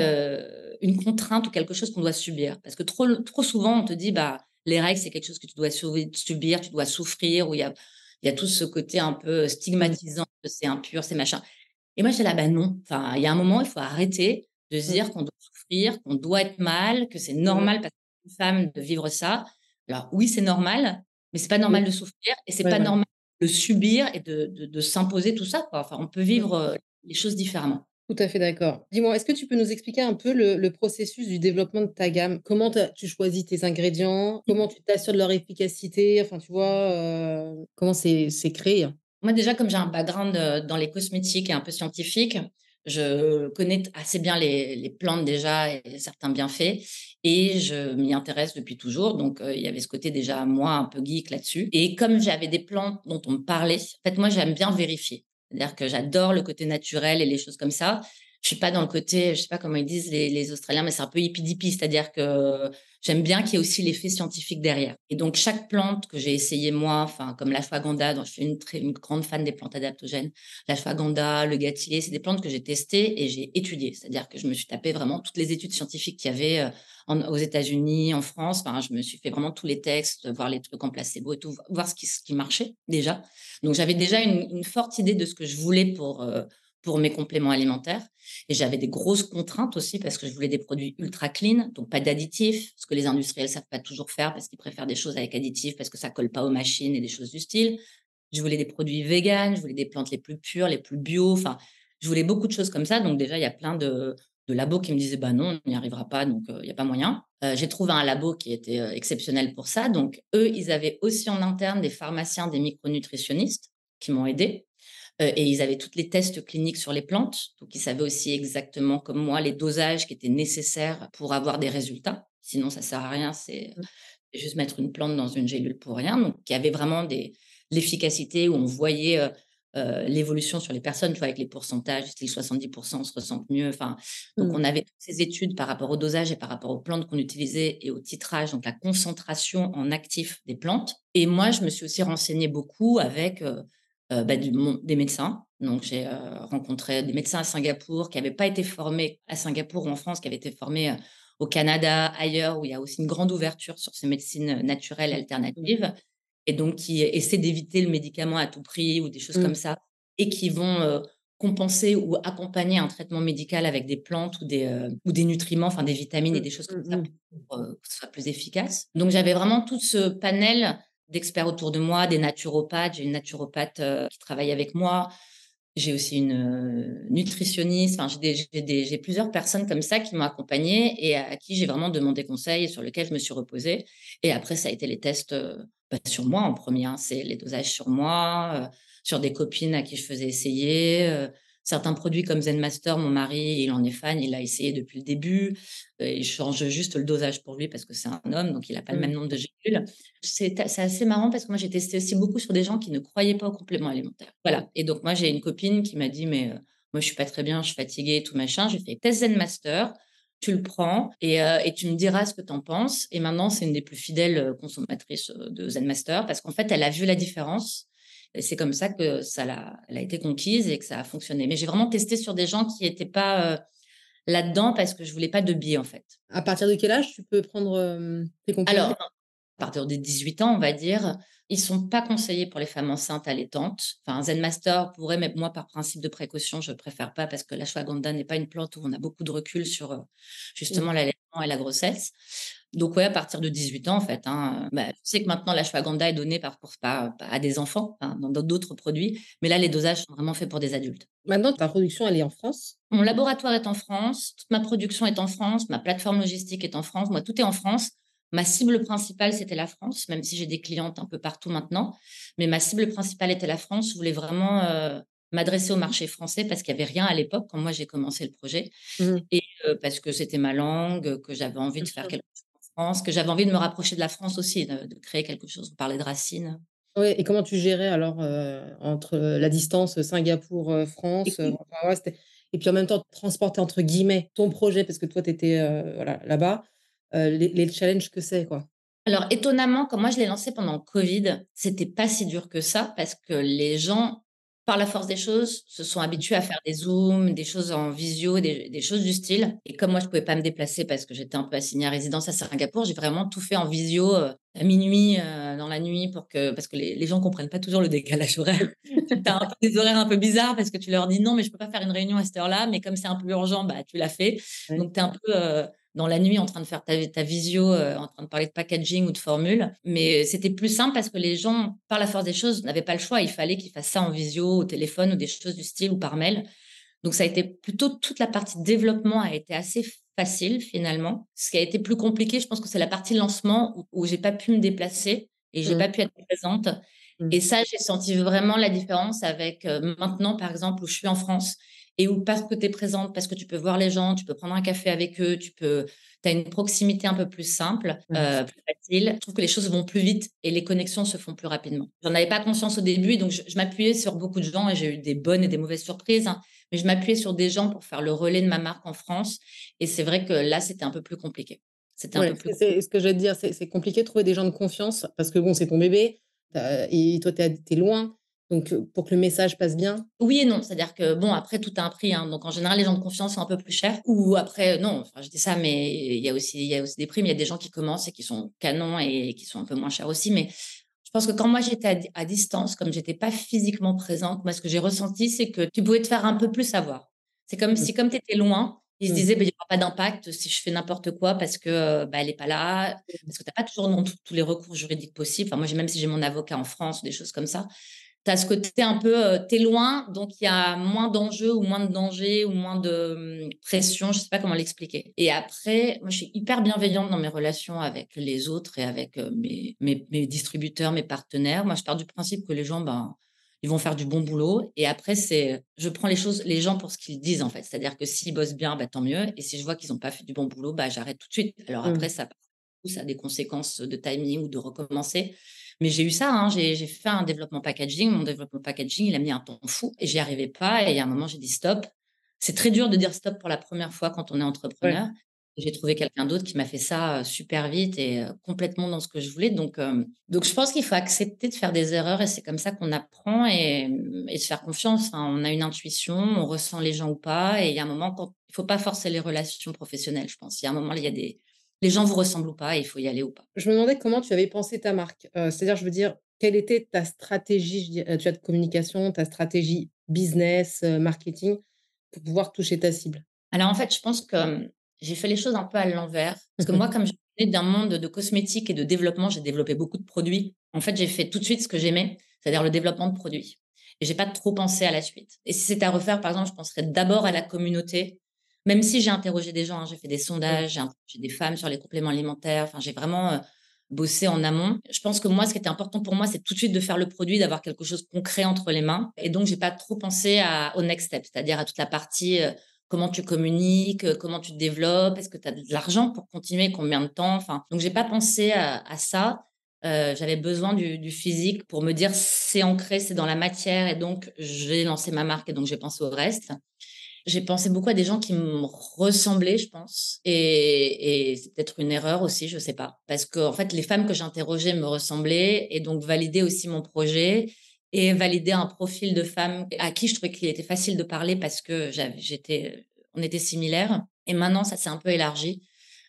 une contrainte ou quelque chose qu'on doit subir. Parce que trop, trop souvent, on te dit, bah, les règles, c'est quelque chose que tu dois subir, tu dois souffrir, où il y a, y a tout ce côté un peu stigmatisant, c'est impur, c'est machin. Et moi, j'étais là, bah non. Enfin, il y a un moment, il faut arrêter de se dire qu'on doit souffrir, qu'on doit être mal, que c'est normal parce qu'une femme de vivre ça. Alors oui, c'est normal, mais c'est pas normal de souffrir et c'est pas normal de subir et de, de, de s'imposer tout ça. Quoi. Enfin, on peut vivre les choses différemment. Tout à fait d'accord. Dis-moi, est-ce que tu peux nous expliquer un peu le, processus du développement de ta gamme? Comment tu choisis tes ingrédients? Comment tu t'assures de leur efficacité? Enfin, tu vois, euh, comment c'est créé? Moi, déjà, comme j'ai un background euh, dans les cosmétiques et un peu scientifique, je connais assez bien les, plantes déjà et certains bienfaits et je m'y intéresse depuis toujours. Donc, euh, il y avait ce côté déjà, moi, un peu geek là-dessus. Et comme j'avais des plantes dont on me parlait, en fait, moi, j'aime bien vérifier. C'est-à-dire que j'adore le côté naturel et les choses comme ça. Je suis pas dans le côté, je sais pas comment ils disent les, Australiens, mais c'est un peu hippie c'est-à-dire que j'aime bien qu'il y ait aussi l'effet scientifique derrière. Et donc chaque plante que j'ai essayé moi, enfin comme l'ashwagandha, dont je suis une, très, une grande fan des plantes adaptogènes, l'ashwagandha, le gâtillier, c'est des plantes que j'ai testées et j'ai étudiées. C'est-à-dire que je me suis tapé vraiment toutes les études scientifiques qu'il y avait euh, aux États-Unis, en France. Enfin, je me suis fait vraiment tous les textes, voir les trucs en placebo et tout, voir ce qui, ce qui marchait déjà. Donc j'avais déjà une, une, forte idée de ce que je voulais pour euh, pour mes compléments alimentaires. Et j'avais des grosses contraintes aussi parce que je voulais des produits ultra clean, donc pas d'additifs, ce que les industriels savent pas toujours faire parce qu'ils préfèrent des choses avec additifs parce que ça colle pas aux machines et des choses du style. Je voulais des produits véganes, je voulais des plantes les plus pures, les plus bio. Enfin, je voulais beaucoup de choses comme ça. Donc déjà, il y a plein de, de labos qui me disaient bah non, on n'y arrivera pas, donc euh, il n'y a pas moyen. Euh, j'ai trouvé un labo qui était euh, exceptionnel pour ça. Donc eux, ils avaient aussi en interne des pharmaciens, des micronutritionnistes qui m'ont aidé et ils avaient toutes les tests cliniques sur les plantes. Donc, ils savaient aussi exactement, comme moi, les dosages qui étaient nécessaires pour avoir des résultats. Sinon, ça sert à rien. C'est mmh. juste mettre une plante dans une gélule pour rien. Donc, il y avait vraiment des, l'efficacité où on voyait euh, l'évolution sur les personnes, tu vois, avec les pourcentages, les 70%, on se ressent mieux. Enfin, donc, mmh. on avait toutes ces études par rapport au dosage et par rapport aux plantes qu'on utilisait et au titrage, donc la concentration en actif des plantes. Et moi, je me suis aussi renseignée beaucoup avec euh, euh, bah, des médecins. Donc, j'ai rencontré des médecins à Singapour qui n'avaient pas été formés à Singapour ou en France, qui avaient été formés au Canada, ailleurs, où il y a aussi une grande ouverture sur ces médecines naturelles alternatives et donc qui essaient d'éviter le médicament à tout prix ou des choses comme mmh. ça, et qui vont compenser ou accompagner un traitement médical avec des plantes ou des, ou des nutriments, enfin des vitamines et mmh, des choses comme mmh, ça pour que ce soit plus efficace. Donc j'avais vraiment tout ce panel d'experts autour de moi, des naturopathes. J'ai une naturopathe qui travaille avec moi. J'ai aussi une nutritionniste. Enfin, j'ai plusieurs personnes comme ça qui m'ont accompagnée et à qui j'ai vraiment demandé conseil et sur lesquels je me suis reposée. Et après, ça a été les tests bah, sur moi en premier. Hein. C'est les dosages sur moi, sur des copines à qui je faisais essayer. Certains produits comme Zen Master, mon mari, il en est fan, il l'a essayé depuis le début. il change juste le dosage pour lui parce que c'est un homme, donc il n'a pas le mmh. même nombre de gélules. C'est assez marrant parce que moi, j'ai testé aussi beaucoup sur des gens qui ne croyaient pas aux compléments alimentaires. Voilà. Et donc, moi, j'ai une copine qui m'a dit, mais moi, je suis pas très bien, je suis fatiguée, tout machin. J'ai fait test Zen Master tu le prends et, tu me diras ce que tu en penses. Et maintenant, c'est une des plus fidèles consommatrices de Zen Master parce qu'en fait, elle a vu la différence. Et c'est comme ça que ça l'a, elle a été conquise et que ça a fonctionné. Mais j'ai vraiment testé sur des gens qui n'étaient pas là-dedans parce que je voulais pas de biais, en fait. À partir de quel âge tu peux prendre tes compléments Alors, à partir des 18 ans, on va dire, ils sont pas conseillés pour les femmes enceintes allaitantes. Enfin, Zen Master pourrait, mais moi, par principe de précaution, je préfère pas parce que l'ashwagandha n'est pas une plante où on a beaucoup de recul sur euh, justement l'allaitement et la grossesse. Donc, ouais, à partir de 18 ans, en fait. Hein, bah, je sais que maintenant, l'ashwagandha est donnée par, à des enfants, hein, dans d'autres produits, mais là, les dosages sont vraiment faits pour des adultes. Maintenant, ta production, elle est en France? Mon laboratoire est en France, toute ma production est en France, ma plateforme logistique est en France, moi, tout est en France. Ma cible principale, c'était la France, même si j'ai des clientes un peu partout maintenant. Mais ma cible principale était la France. Je voulais vraiment euh, m'adresser au marché français parce qu'il n'y avait rien à l'époque quand moi j'ai commencé le projet. Mmh. Et euh, parce que c'était ma langue, que j'avais envie de faire quelque chose France, que j'avais envie de me rapprocher de la France aussi, de, créer quelque chose, de parler de racines. Oui, et comment tu gérais alors euh, entre la distance Singapour-France et, puis en même temps transporter entre guillemets ton projet parce que toi tu étais voilà, là-bas euh, les, challenges que c'est, quoi? Alors, étonnamment, quand moi je l'ai lancé pendant le Covid, c'était pas si dur que ça parce que les gens, par la force des choses, se sont habitués à faire des zooms, des choses en visio, des, choses du style. Et comme moi, je pouvais pas me déplacer parce que j'étais un peu assignée à résidence à Singapour, j'ai vraiment tout fait en visio euh, à minuit, euh, dans la nuit, pour que, parce que les, les gens comprennent pas toujours le décalage horaire. tu as des horaires un peu bizarres parce que tu leur dis non, mais je peux pas faire une réunion à cette heure-là, mais comme c'est un peu urgent, bah, tu l'as fait. Donc, tu es un peu dans la nuit en train de faire ta, ta visio, euh, en train de parler de packaging ou de formule. Mais c'était plus simple parce que les gens, par la force des choses, n'avaient pas le choix. Il fallait qu'ils fassent ça en visio, au téléphone ou des choses du style ou par mail. Donc ça a été plutôt toute la partie développement a été assez facile finalement. Ce qui a été plus compliqué, je pense que c'est la partie lancement où, j'ai pas pu me déplacer et j'ai mmh. pas pu être présente. Mmh. Et ça, j'ai senti vraiment la différence avec euh, maintenant, par exemple, où je suis en France et où parce que tu es présente, parce que tu peux voir les gens, tu peux prendre un café avec eux, tu peux, as une proximité un peu plus simple, mmh. euh, plus facile. Je trouve que les choses vont plus vite et les connexions se font plus rapidement. J'en avais pas conscience au début, donc je, m'appuyais sur beaucoup de gens et j'ai eu des bonnes et des mauvaises surprises. Hein, mais je m'appuyais sur des gens pour faire le relais de ma marque en France. Et c'est vrai que là, c'était un peu plus compliqué. C'était un peu plus. C'est ce que je te dire, c'est compliqué de trouver des gens de confiance parce que bon, c'est ton bébé et toi, tu es, loin. Donc, pour que le message passe bien? Oui et non. C'est-à-dire que, bon, après, tout a un prix. Hein. Donc, en général, les gens de confiance sont un peu plus chers. Ou après, non, enfin, je dis ça, mais il y, a aussi, il y a aussi des prix. Mais il y a des gens qui commencent et qui sont canons et qui sont un peu moins chers aussi. Mais je pense que quand moi, j'étais à, distance, comme j'étais pas physiquement présente, moi, ce que j'ai ressenti, c'est que tu pouvais te faire un peu plus savoir. C'est comme mmh. si, comme tu étais loin, ils se mmh. disaient, bah, il n'y aura pas d'impact si je fais n'importe quoi parce que bah, elle n'est pas là, mmh. parce que tu n'as pas toujours non, tous les recours juridiques possibles. Enfin, moi, même si j'ai mon avocat en France, des choses comme ça, tu as ce côté un peu, euh, tu es loin, donc il y a moins d'enjeux ou moins de danger ou moins de hum, pression, je ne sais pas comment l'expliquer. Et après, moi, je suis hyper bienveillante dans mes relations avec les autres et avec euh, mes, mes, distributeurs, mes partenaires. Moi, je pars du principe que les gens, ben, ils vont faire du bon boulot. Et après, c'est, je prends les choses, les gens pour ce qu'ils disent, en fait. C'est-à-dire que s'ils bossent bien, bah, tant mieux. Et si je vois qu'ils n'ont pas fait du bon boulot, bah, j'arrête tout de suite. Alors après, ça, ça a des conséquences de timing ou de recommencer. Mais j'ai eu ça, hein. j'ai fait un développement packaging. Mon développement packaging, il a mis un temps fou et j'y arrivais pas. Et à un moment, j'ai dit stop. C'est très dur de dire stop pour la première fois quand on est entrepreneur. J'ai trouvé quelqu'un d'autre qui m'a fait ça super vite et complètement dans ce que je voulais. Donc, donc je pense qu'il faut accepter de faire des erreurs et c'est comme ça qu'on apprend et, mmh, et, se faire confiance. on a une intuition, on ressent les gens ou pas. Et il y a un moment, quand, il ne faut pas forcer les relations professionnelles, je pense. Il y a un moment, il y a des, les gens vous ressemblent ou pas, et il faut y aller ou pas. Je me demandais comment tu avais pensé ta marque. C'est-à-dire, je veux dire, quelle était ta stratégie tu as de communication, ta stratégie business, marketing pour pouvoir toucher ta cible? Alors en fait, je pense que j'ai fait les choses un peu à l'envers. Parce que moi, comme je venais d'un monde de cosmétiques et de développement, j'ai développé beaucoup de produits. En fait, j'ai fait tout de suite ce que j'aimais, c'est-à-dire le développement de produits. Et j'ai pas trop pensé à la suite. Et si c'était à refaire, par exemple, je penserais d'abord à la communauté. Même si j'ai interrogé des gens, hein, j'ai fait des sondages, j'ai interrogé des femmes sur les compléments alimentaires. Enfin, j'ai vraiment euh, bossé en amont. Je pense que moi, ce qui était important pour moi, c'est tout de suite de faire le produit, d'avoir quelque chose de concret entre les mains. Et donc, j'ai pas trop pensé à, au next step, c'est-à-dire à toute la partie euh, comment tu communiques, euh, comment tu te développes, est-ce que tu as de l'argent pour continuer, combien de temps. Enfin, donc j'ai pas pensé à, ça. Euh, j'avais besoin du, physique pour me dire c'est ancré, c'est dans la matière et donc j'ai lancé ma marque et donc j'ai pensé au reste. J'ai pensé beaucoup à des gens qui me ressemblaient, je pense, et, et c'est peut-être une erreur aussi, je sais pas, parce que en fait les femmes que j'interrogeais me ressemblaient et donc valider aussi mon projet et valider un profil de femme à qui je trouvais qu'il était facile de parler parce que j'étais, on était similaires. Et maintenant, ça s'est un peu élargi.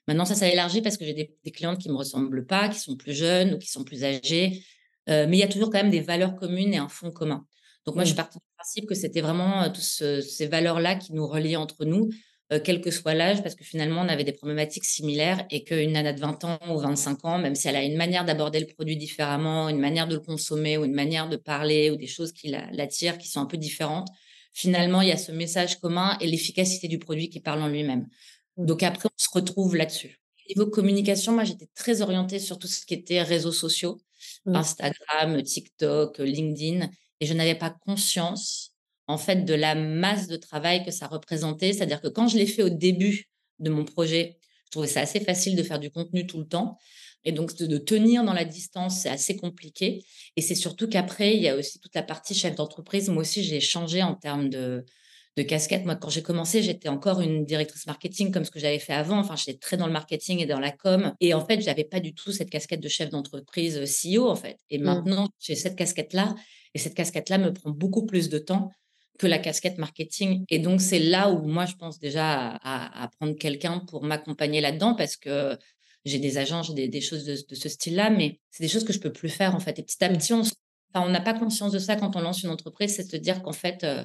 Maintenant, ça s'est élargi parce que j'ai des, clientes qui me ressemblent pas, qui sont plus jeunes ou qui sont plus âgées. Euh, mais il y a toujours quand même des valeurs communes et un fond commun. Donc moi, je suis partie du principe que c'était vraiment euh, toutes ces valeurs-là qui nous reliaient entre nous. Euh, quel que soit l'âge, parce que finalement, on avait des problématiques similaires et qu'une nana de 20 ans ou 25 ans, même si elle a une manière d'aborder le produit différemment, une manière de le consommer ou une manière de parler ou des choses qui l'attirent, qui sont un peu différentes, finalement, il y a ce message commun et l'efficacité du produit qui parle en lui-même. Mmh. Donc après, on se retrouve là-dessus. Niveau communication, moi, j'étais très orientée sur tout ce qui était réseaux sociaux, mmh. Instagram, TikTok, LinkedIn, et je n'avais pas conscience en fait de la masse de travail que ça représentait. C'est-à-dire que quand je l'ai fait au début de mon projet, je trouvais ça assez facile de faire du contenu tout le temps. Et donc, de, tenir dans la distance, c'est assez compliqué. Et c'est surtout qu'après, il y a aussi toute la partie chef d'entreprise. Moi aussi, j'ai changé en termes de, de casquette. Moi, quand j'ai commencé, j'étais encore une directrice marketing comme ce que j'avais fait avant. Enfin, j'étais très dans le marketing et dans la com. Et en fait, j'avais pas du tout cette casquette de chef d'entreprise euh, CEO, en fait. Et mmh. maintenant, j'ai cette casquette-là. Et cette casquette-là me prend beaucoup plus de temps que la casquette marketing. Et donc, c'est là où moi, je pense déjà à, prendre quelqu'un pour m'accompagner là-dedans parce que j'ai des agents, j'ai des, choses de, ce style-là, mais c'est des choses que je peux plus faire en fait. Et petit à petit, on n'a pas conscience de ça quand on lance une entreprise, c'est de dire qu'en fait, euh,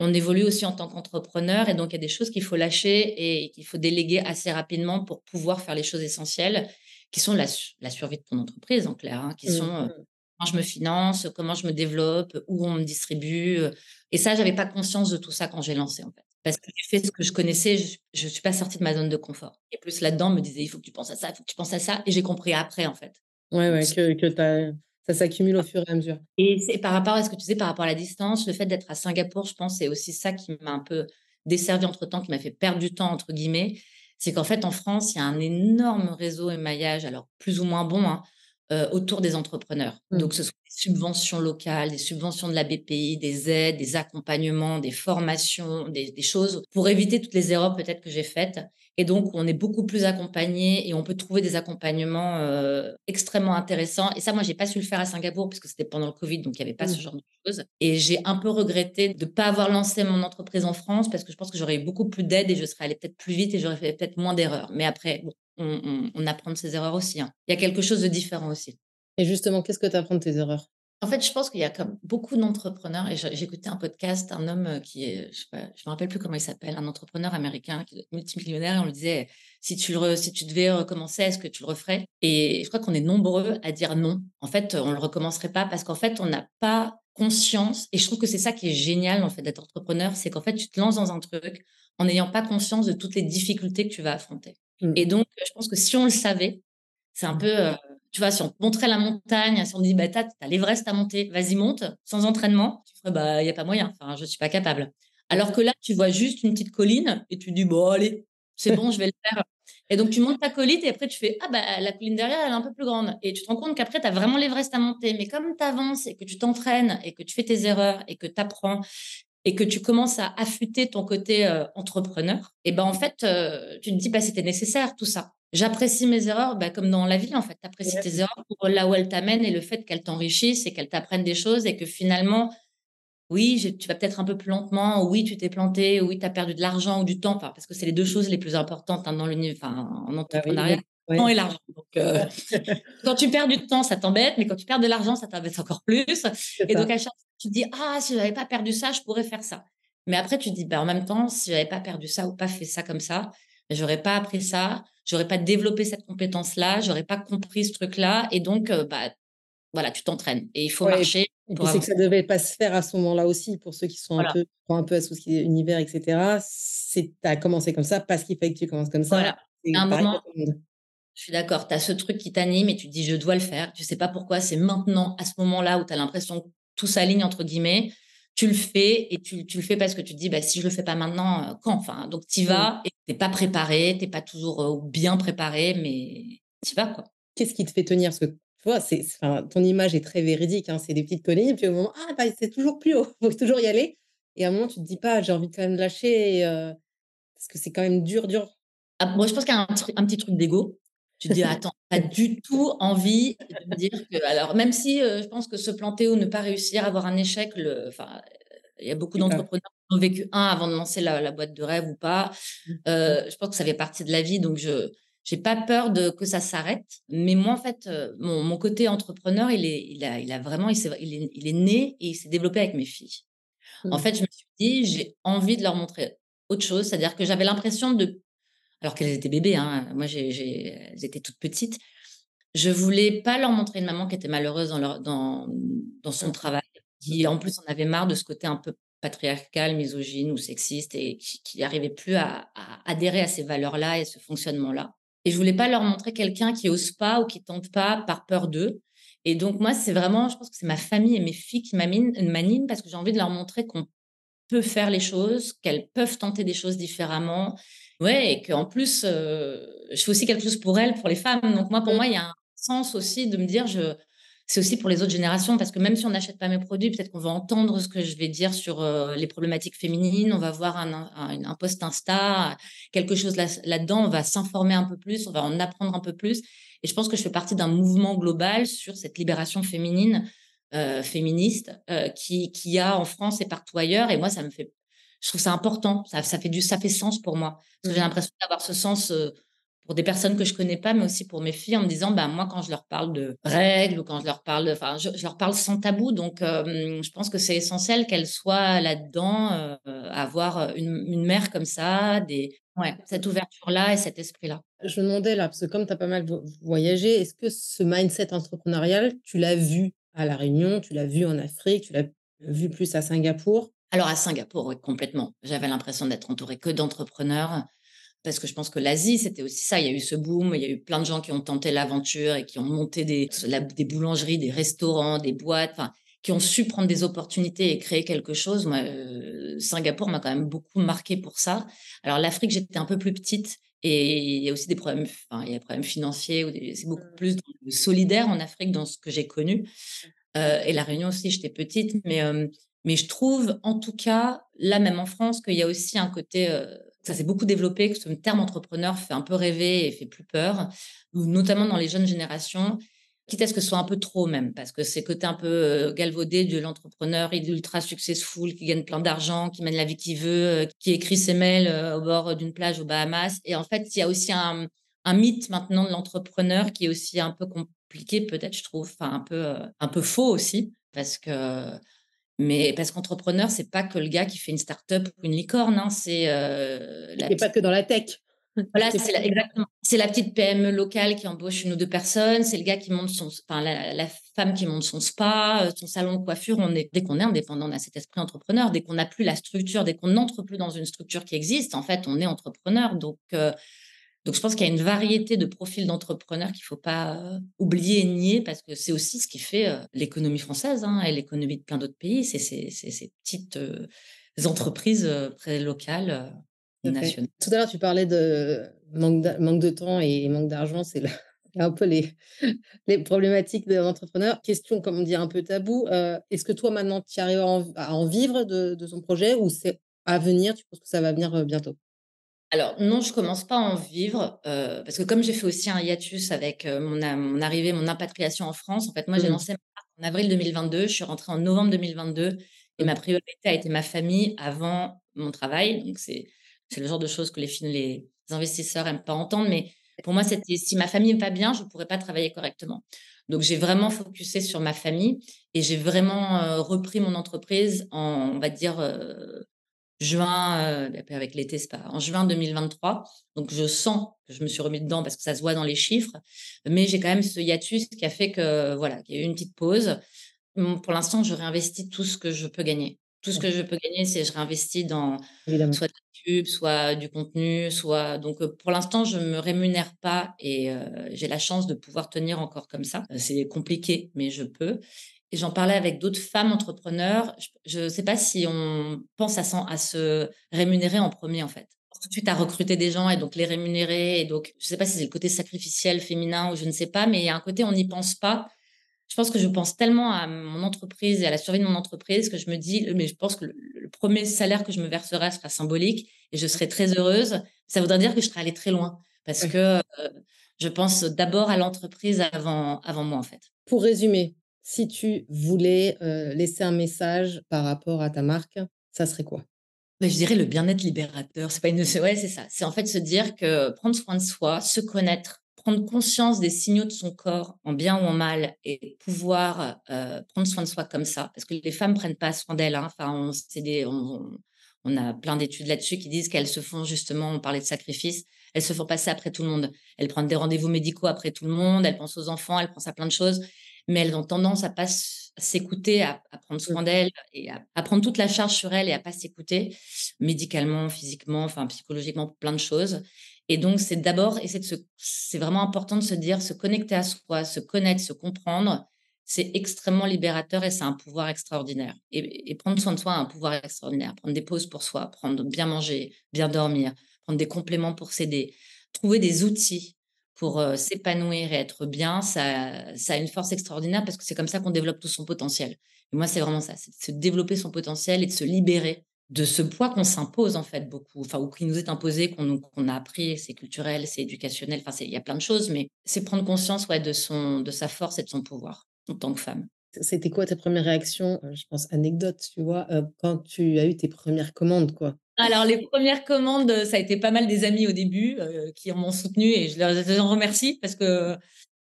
on évolue aussi en tant qu'entrepreneur et donc il y a des choses qu'il faut lâcher et qu'il faut déléguer assez rapidement pour pouvoir faire les choses essentielles qui sont la, survie de ton entreprise en clair, hein, qui mmh, sont euh, mmh. comment je me finance, comment je me développe, où on me distribue, euh, et ça, j'avais pas conscience de tout ça quand j'ai lancé, en fait. Parce que j'ai fait ce que je connaissais, je ne suis pas sortie de ma zone de confort. Et plus là-dedans, me disait, il faut que tu penses à ça, il faut que tu penses à ça. Et j'ai compris après, en fait. Ouais, ouais, que, que ça s'accumule au fur et à mesure. Et c'est par rapport à ce que tu disais, par rapport à la distance, le fait d'être à Singapour, je pense, c'est aussi ça qui m'a un peu desservi entre temps, qui m'a fait perdre du temps, entre guillemets. C'est qu'en fait, en France, il y a un énorme réseau émaillage, alors plus ou moins bon, hein, euh, autour des entrepreneurs. Mmh. Donc, ce sont subventions locales, des subventions de la BPI, des aides, des accompagnements, des formations, des, choses pour éviter toutes les erreurs peut-être que j'ai faites. Et donc, on est beaucoup plus accompagné et on peut trouver des accompagnements euh, extrêmement intéressants. Et ça, moi, j'ai pas su le faire à Singapour parce que c'était pendant le Covid, donc il n'y avait pas mmh. ce genre de choses. Et j'ai un peu regretté de ne pas avoir lancé mon entreprise en France parce que je pense que j'aurais eu beaucoup plus d'aide et je serais allée peut-être plus vite et j'aurais fait peut-être moins d'erreurs. Mais après, bon, on, apprend de ses erreurs aussi. Hein. Il y a quelque chose de différent aussi. Et justement, qu'est-ce que tu apprends de tes erreurs? En fait, je pense qu'il y a comme beaucoup d'entrepreneurs, et j'écoutais un podcast, un homme euh, qui est, je ne me rappelle plus comment il s'appelle, un entrepreneur américain qui est multimillionnaire, et on lui disait, si tu, le, si tu devais recommencer, est-ce que tu le referais? Et je crois qu'on est nombreux à dire non. En fait, on ne le recommencerait pas parce qu'en fait, on n'a pas conscience, et je trouve que c'est ça qui est génial en fait d'être entrepreneur, c'est qu'en fait, tu te lances dans un truc en n'ayant pas conscience de toutes les difficultés que tu vas affronter. Mmh. Et donc, je pense que si on le savait, c'est un mmh. peu, euh, Tu vois, si on te montrait la montagne, si on dit, bah, t'as, as l'Everest à monter, vas-y, monte, sans entraînement, tu ferais, bah, il n'y a pas moyen, je ne suis pas capable. Alors que là, tu vois juste une petite colline et tu dis, bon, allez, c'est bon, je vais le faire. Et donc, tu montes ta colline et après, tu fais Ah, bah, la colline derrière, elle est un peu plus grande. Et tu te rends compte qu'après, tu as vraiment l'Everest à monter. Mais comme tu avances et que tu t'entraînes et que tu fais tes erreurs et que tu apprends et que tu commences à affûter ton côté euh, entrepreneur, et ben en fait, euh, tu te dis, bah, c'était nécessaire tout ça. J'apprécie mes erreurs, bah, comme dans la vie, en fait. Tu apprécies tes erreurs pour là où elles t'amènent et le fait qu'elles t'enrichissent et qu'elles t'apprennent des choses et que finalement, oui, tu vas peut-être un peu plus lentement, oui, tu t'es planté, oui, tu as perdu de l'argent ou du temps, parce que c'est les deux choses les plus importantes hein, dans enfin, en bah entrepreneuriat, le temps et l'argent. Euh, quand tu perds du temps, ça t'embête, mais quand tu perds de l'argent, ça t'embête encore plus. Et donc, à chaque fois, tu te dis, ah, si je n'avais pas perdu ça, je pourrais faire ça. Mais après, tu te dis, bah, en même temps, si je n'avais pas perdu ça ou pas fait ça comme ça, je n'aurais pas appris ça, j'aurais pas développé cette compétence-là, j'aurais pas compris ce truc-là. Et donc, euh, bah, voilà, tu t'entraînes. Et il faut marcher c'est que ça devait pas se faire à ce moment-là aussi, pour ceux qui sont un peu, un peu associés univers, etc. Tu as commencé comme ça parce qu'il fallait que tu commences comme ça. Voilà. un moment, je suis d'accord, tu as ce truc qui t'anime et tu te dis je dois le faire. Tu sais pas pourquoi, c'est maintenant, à ce moment-là où tu as l'impression que tout s'aligne entre guillemets, tu le fais et tu, tu, le fais parce que tu te dis bah, si je le fais pas maintenant, euh, quand? Enfin, Donc tu y vas et tu n'es pas préparé, tu n'es pas toujours euh, bien préparé, mais tu y vas. quoi. Qu'est-ce qui te fait tenir? Parce que tu vois, c'est, ton image est très véridique. Hein, c'est des petites collines. Puis au moment, ah, bah, c'est toujours plus haut. Il faut toujours y aller. Et à un moment, tu te dis pas, j'ai envie de quand même lâcher parce que c'est quand même dur, dur. Ah, moi, je pense qu'il y a un, petit truc d'ego. Tu te dis, attends, pas du tout envie de me dire que. Alors, même si je pense que se planter ou ne pas réussir, avoir un échec, le, il y a beaucoup d'entrepreneurs qui ont vécu un avant de lancer la, boîte de rêve ou pas. Mmh. je pense que ça fait partie de la vie. Donc, je j'ai pas peur de que ça s'arrête. Mais moi, en fait, euh, mon, côté entrepreneur, il est, il a, il a vraiment, il, est, il est né et il s'est développé avec mes filles. En mmh. fait, je me suis dit, j'ai envie de leur montrer autre chose. C'est-à-dire que j'avais l'impression de, alors qu'elles étaient bébés, hein, moi, elles étaient toutes petites. Je voulais pas leur montrer une maman qui était malheureuse dans, son travail, qui en plus en avait marre de ce côté un peu patriarcal, misogyne ou sexiste et qui n'arrivait plus à, à, adhérer à ces valeurs-là et ce fonctionnement-là. Et je voulais pas leur montrer quelqu'un qui ose pas ou qui tente pas par peur d'eux. Et donc, moi, c'est vraiment, je pense que c'est ma famille et mes filles qui m'animent parce que j'ai envie de leur montrer qu'on peut faire les choses, qu'elles peuvent tenter des choses différemment. Ouais, et qu'en plus, euh, je fais aussi quelque chose pour elles, pour les femmes. Donc, moi, pour mmh. moi, il y a un sens aussi de me dire, je, c'est aussi pour les autres générations, parce que même si on n'achète pas mes produits, peut-être qu'on va entendre ce que je vais dire sur euh, les problématiques féminines, on va voir un, un, post Insta, quelque chose là-dedans, on va s'informer un peu plus, on va en apprendre un peu plus. Et je pense que je fais partie d'un mouvement global sur cette libération féminine, euh, féministe, qui, qui a en France et partout ailleurs. Et moi, ça me fait, je trouve ça important, ça, ça fait du, ça fait sens pour moi. Parce que j'ai mmh. l'impression d'avoir ce sens pour des personnes que je connais pas, mais aussi pour mes filles, en me disant, bah, moi, quand je leur parle de règles ou quand je leur parle, enfin, je, leur parle sans tabou. Donc, je pense que c'est essentiel qu'elles soient là-dedans, euh, avoir une, mère comme ça, des, ouais, cette ouverture-là et cet esprit-là. Je me demandais là, parce que comme tu as pas mal voyagé, est-ce que ce mindset entrepreneurial, tu l'as vu à La Réunion, tu l'as vu en Afrique, tu l'as vu plus à Singapour? Alors à Singapour, oui, complètement. J'avais l'impression d'être entourée que d'entrepreneurs parce que je pense que l'Asie, c'était aussi ça. Il y a eu ce boom, il y a eu plein de gens qui ont tenté l'aventure et qui ont monté des, des boulangeries, des restaurants, des boîtes, enfin, qui ont su prendre des opportunités et créer quelque chose. Moi, euh, Singapour m'a quand même beaucoup marqué pour ça. Alors l'Afrique, j'étais un peu plus petite et il y a aussi des problèmes, enfin, il y a des problèmes financiers, c'est beaucoup plus solidaire en Afrique dans ce que j'ai connu. Euh, et la Réunion aussi, j'étais petite, mais, euh, mais je trouve en tout cas, là même en France, qu'il y a aussi un côté ça s'est beaucoup développé, que ce terme entrepreneur fait un peu rêver et fait plus peur, notamment dans les jeunes générations, quitte à ce que ce soit un peu trop même, parce que c'est côté un peu euh, galvaudé de l'entrepreneur, ultra successful, qui gagne plein d'argent, qui mène la vie qu'il veut, euh, qui écrit ses mails euh, au bord d'une plage aux Bahamas. Et en fait, il y a aussi un, mythe maintenant de l'entrepreneur qui est aussi un peu compliqué, peut-être, je trouve, enfin un peu, un peu faux aussi, parce que mais parce qu'entrepreneur, c'est pas que le gars qui fait une start-up ou une licorne, hein, c'est euh, la pas que dans la tech. Voilà, c'est la, exactement. C'est la petite PME locale qui embauche une ou deux personnes. C'est le gars qui monte son, enfin la, femme qui monte son spa, euh, son salon de coiffure. On est dès qu'on est indépendant, on a cet esprit entrepreneur. Dès qu'on n'a plus la structure, dès qu'on n'entre plus dans une structure qui existe, en fait, on est entrepreneur. Donc euh, Donc, je pense qu'il y a une variété de profils d'entrepreneurs qu'il ne faut pas oublier et nier parce que c'est aussi ce qui fait l'économie française hein, et l'économie de plein d'autres pays. C'est ces, petites entreprises très locales, nationales. Tout à l'heure, tu parlais de manque de, manque de temps et manque d'argent. C'est un peu les, les problématiques de l'entrepreneur. Question, comme on dit, un peu tabou. Est-ce que toi, maintenant, tu arrives à en, vivre de, de ton projet ou c'est à venir? Tu penses que ça va venir bientôt? Alors non, je commence pas à en vivre euh, parce que comme j'ai fait aussi un hiatus avec euh, mon, mon, arrivée, mon impatriation en France, en fait, moi j'ai mmh. lancé en avril 2022, je suis rentrée en novembre 2022 et ma mmh. priorité a été ma famille avant mon travail. Donc c'est c'est le genre de choses que les, les investisseurs aiment pas entendre, mais pour moi c'était si ma famille n'est pas bien, je pourrais pas travailler correctement. Donc j'ai vraiment focusé sur ma famille et j'ai vraiment euh, repris mon entreprise en on va dire juin, euh, avec l'été, c'est pas en juin 2023. Donc je sens que je me suis remis dedans parce que ça se voit dans les chiffres, mais j'ai quand même ce hiatus qui a fait que voilà, qu'il y a eu une petite pause. Pour l'instant, je réinvestis tout ce que je peux gagner. Tout ce que je peux gagner, c'est je réinvestis dans soit YouTube, soit du contenu, soit donc euh, pour l'instant, je me rémunère pas et euh, j'ai la chance de pouvoir tenir encore comme ça. C'est compliqué, mais je peux. Et j'en parlais avec d'autres femmes entrepreneurs. Je ne sais pas si on pense à, à, se rémunérer en premier, en fait. Tout de suite à recruter des gens et donc les rémunérer. Et donc, je ne sais pas si c'est le côté sacrificiel féminin ou je ne sais pas, mais il y a un côté, on n'y pense pas. Je pense que je pense tellement à mon entreprise et à la survie de mon entreprise que je me dis, mais je pense que le, premier salaire que je me verserai sera symbolique et je serai très heureuse. Ça voudrait dire que je serai allée très loin parce que euh, je pense d'abord à l'entreprise avant, avant moi, en fait. Pour résumer, si tu voulais laisser un message par rapport à ta marque, ça serait quoi? Bah, je dirais le bien-être libérateur. C'est pas une. Ouais, c'est ça. C'est en fait se dire que prendre soin de soi, se connaître, prendre conscience des signaux de son corps, en bien ou en mal, et pouvoir prendre soin de soi comme ça. Parce que les femmes prennent pas soin d'elles. Hein. Enfin, on, on, on, a plein d'études là-dessus qui disent qu'elles se font justement, on parlait de sacrifice, elles se font passer après tout le monde. Elles prennent des rendez-vous médicaux après tout le monde, elles pensent aux enfants, elles pensent à plein de choses mais elles ont tendance à pas s'écouter, à, prendre soin mmh. d'elles et à, prendre toute la charge sur elles et à pas s'écouter médicalement, physiquement, enfin psychologiquement, plein de choses. Et donc c'est d'abord, et c'est vraiment important de se dire, se connecter à soi, se connaître, se comprendre, c'est extrêmement libérateur et c'est un pouvoir extraordinaire. Et, et, prendre soin de soi a un pouvoir extraordinaire. Prendre des pauses pour soi, prendre bien manger, bien dormir, prendre des compléments pour s'aider, trouver des outils pour s'épanouir et être bien, ça, a une force extraordinaire parce que c'est comme ça qu'on développe tout son potentiel. Et moi, c'est vraiment ça, c'est de se développer son potentiel et de se libérer de ce poids qu'on s'impose en fait beaucoup, enfin ou qui nous est imposé, qu'on a appris, c'est culturel, c'est éducationnel, enfin il y a plein de choses, mais c'est prendre conscience ouais, de son, de sa force et de son pouvoir en tant que femme. C'était quoi ta première réaction Je pense anecdote, tu vois, quand tu as eu tes premières commandes, quoi? Alors, les premières commandes, ça a été pas mal des amis au début euh, qui m'ont soutenu et je leur en remercie parce que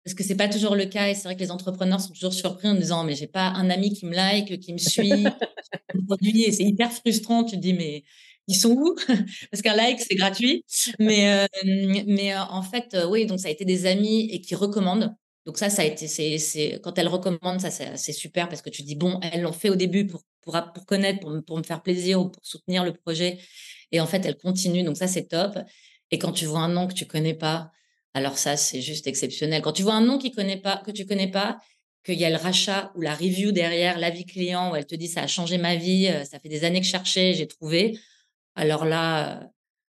parce que c'est pas toujours le cas et c'est vrai que les entrepreneurs sont toujours surpris en disant mais j'ai pas un ami qui me like, qui me suit, et c'est hyper frustrant. Tu te dis mais ils sont où? Parce qu'un like c'est gratuit, mais euh, mais euh, en fait oui donc ça a été des amis et qui recommandent. Donc ça, ça a été, c'est, quand elles recommandent, ça, c'est super parce que tu dis, bon, elles l'ont fait au début pour, pour, pour connaître, pour, pour, me faire plaisir ou pour soutenir le projet. Et en fait, elles continuent. Donc ça, c'est top. Et quand tu vois un nom que tu connais pas, alors ça, c'est juste exceptionnel. Quand tu vois un nom qui connaît pas, que tu connais pas, qu'il y a le rachat ou la review derrière, l'avis client, où elle te dit, ça a changé ma vie, euh, ça fait des années que je cherchais, j'ai trouvé. Alors là,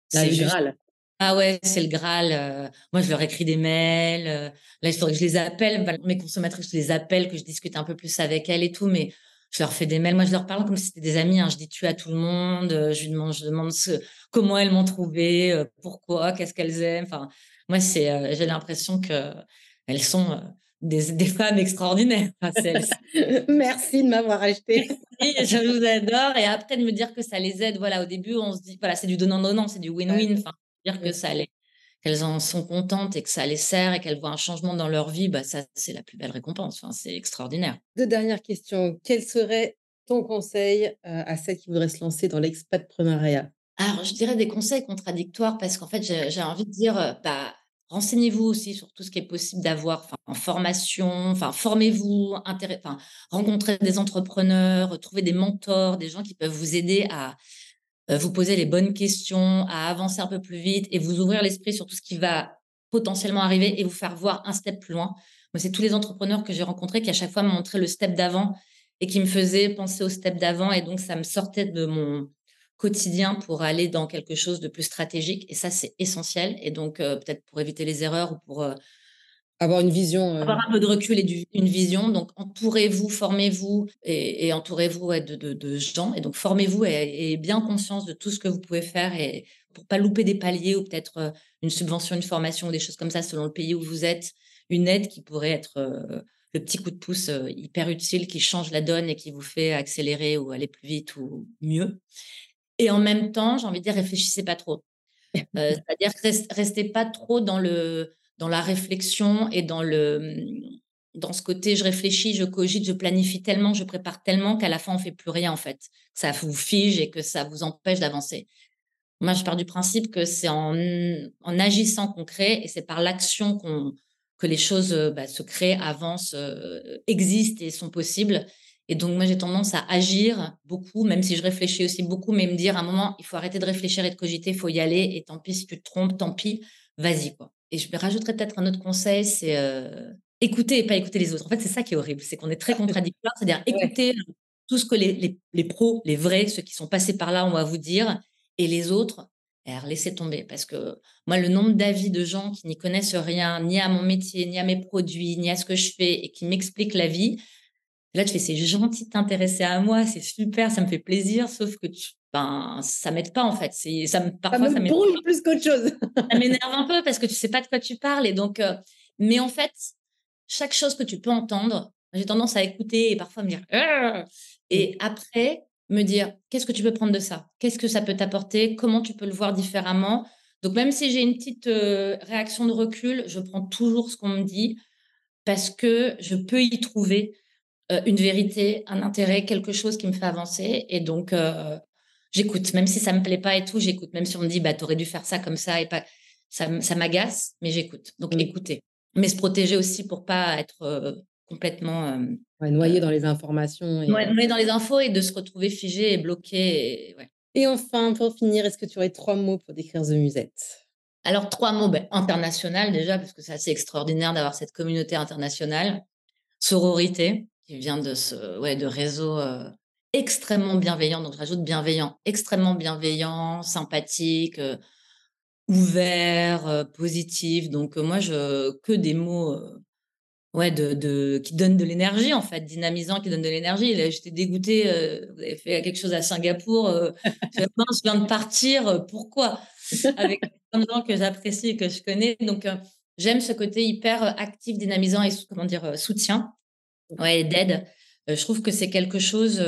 c'est juste, ah ouais, c'est le Graal. Euh, moi, je leur écris des mails. Euh, là, il faudrait que je les appelle. Mes consommatrices, je les appelle, que je discute un peu plus avec elles et tout. Mais je leur fais des mails. Moi, je leur parle comme si c'était des amis. Hein. Je dis tu à tout le monde. Euh, je demande, je demande ce, comment elles m'ont trouvé, pourquoi, qu'est-ce qu'elles aiment. Enfin, moi, c'est, j'ai l'impression que elles sont des, des femmes extraordinaires. Merci de m'avoir acheté. je vous adore. Et après, de me dire que ça les aide. Voilà, au début, on se dit, voilà, c'est du donnant-donnant, c'est du win-win. Enfin, dire que ça qu'elles en sont contentes et que ça les sert et qu'elles voient un changement dans leur vie, bah ça c'est la plus belle récompense. Enfin, c'est extraordinaire. Deux dernières questions. Quel serait ton conseil à celles qui voudraient se lancer dans l'expatpreneuriat? Alors, je dirais des conseils contradictoires parce qu'en fait, j'ai envie de dire, bah, renseignez-vous aussi sur tout ce qui est possible d'avoir en formation, enfin, formez-vous, enfin, rencontrez des entrepreneurs, trouvez des mentors, des gens qui peuvent vous aider à, vous poser les bonnes questions, à avancer un peu plus vite et vous ouvrir l'esprit sur tout ce qui va potentiellement arriver et vous faire voir un step plus loin. Moi, c'est tous les entrepreneurs que j'ai rencontrés qui à chaque fois m'ont montré le step d'avant et qui me faisaient penser au step d'avant. Et donc, ça me sortait de mon quotidien pour aller dans quelque chose de plus stratégique. Et ça, c'est essentiel. Et donc, euh, peut-être pour éviter les erreurs ou pour... Euh, avoir une vision. Euh, avoir un peu de recul et une vision. Donc, entourez-vous, formez-vous et, entourez-vous de, gens. Et donc, formez-vous et, et, bien conscience de tout ce que vous pouvez faire et pour pas louper des paliers ou peut-être une subvention, une formation ou des choses comme ça selon le pays où vous êtes. Une aide qui pourrait être le petit coup de pouce hyper utile qui change la donne et qui vous fait accélérer ou aller plus vite ou mieux. Et en même temps, j'ai envie de dire, réfléchissez pas trop. C'est-à-dire restez pas trop dans le dans la réflexion et dans le mmh, dans ce côté je réfléchis, je cogite, je planifie tellement, je prépare tellement qu'à la fin on fait plus rien en fait. Ça vous fige et que ça vous empêche d'avancer. Moi, je pars du principe que c'est en, agissant qu'on crée et c'est par l'action que les choses bah, se créent, avancent, existent et sont possibles. Et donc, moi, j'ai tendance à agir beaucoup, même si je réfléchis aussi beaucoup, mais me dire à un moment, il faut arrêter de réfléchir et de cogiter, il faut y aller. Et tant pis si tu te trompes, tant pis, vas-y. quoi. Et je rajouterais peut-être un autre conseil, c'est écouter et pas écouter les autres. En fait, c'est ça qui est horrible, c'est qu'on est très contradictoire, c'est-à-dire écouter tout ce que les, les, les, pros, les vrais, ceux qui sont passés par là, ont à vous dire, et les autres, laissez tomber. Parce que moi, le nombre d'avis de gens qui n'y connaissent rien, ni à mon métier, ni à mes produits, ni à ce que je fais, et qui m'expliquent la vie, Là, tu fais, c'est gentil de t'intéresser à moi, c'est super, ça me fait plaisir, sauf que tu, ben, ça m'aide pas en fait. Ça me, parfois, ça, me plus qu'autre chose. ça m'énerve un peu parce que tu sais pas de quoi tu parles. Et donc, euh, mais en fait, chaque chose que tu peux entendre, j'ai tendance à écouter et parfois me dire, et après, me dire, qu'est-ce que tu peux prendre de ça? Qu'est-ce que ça peut t'apporter? Comment tu peux le voir différemment? Donc, même si j'ai une petite euh, réaction de recul, je prends toujours ce qu'on me dit parce que je peux y trouver euh, une vérité, un intérêt, quelque chose qui me fait avancer. Et donc, euh, j'écoute, même si ça me plaît pas et tout, j'écoute. Même si on me dit, bah, tu aurais dû faire ça comme ça et pas, ça, ça m'agace, mais j'écoute. Donc, écoutez. Mais se protéger aussi pour pas être euh, complètement noyé dans les informations. Et... noyé dans les infos et de se retrouver figé et bloqué. Et, et enfin, pour finir, est-ce que tu aurais trois mots pour décrire The Musette? Alors, trois mots, ben, international déjà, parce que c'est assez extraordinaire d'avoir cette communauté internationale. Sororité, qui vient de ce ouais, de réseaux extrêmement bienveillants. Donc, je rajoute bienveillant, extrêmement bienveillant, sympathique, ouvert, positif. Donc, moi, je que des mots ouais, de, de, qui donnent de l'énergie, en fait, dynamisant, qui donnent de l'énergie. J'étais dégoûtée, vous avez fait quelque chose à Singapour, je viens de partir, pourquoi? Avec plein de gens que j'apprécie et que je connais. Donc, j'aime ce côté hyper actif, dynamisant et comment dire, soutien ouais, d'aide. Je trouve que c'est quelque chose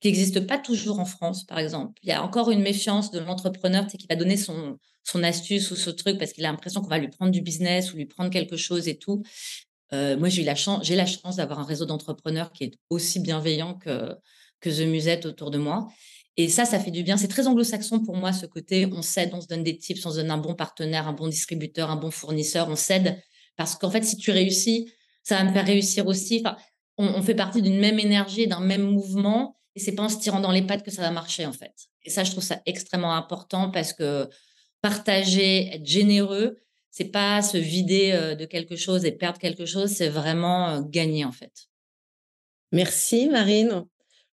qui n'existe pas toujours en France, par exemple. Il y a encore une méfiance de l'entrepreneur qui va donner son, son astuce ou ce truc parce qu'il a l'impression qu'on va lui prendre du business ou lui prendre quelque chose et tout. moi, j'ai la chance, la chance d'avoir un réseau d'entrepreneurs qui est aussi bienveillant que, que The Musette autour de moi. Et ça, ça fait du bien. C'est très anglo-saxon pour moi, ce côté on s'aide, on se donne des tips, on se donne un bon partenaire, un bon distributeur, un bon fournisseur, on s'aide. Parce qu'en fait, si tu réussis, ça va me faire réussir aussi. On, fait partie d'une même énergie, d'un même mouvement, et c'est pas en se tirant dans les pattes que ça va marcher en fait. Et ça, je trouve ça extrêmement important parce que partager, être généreux, c'est pas se vider euh, de quelque chose et perdre quelque chose, c'est vraiment euh, gagner en fait. Merci Marine.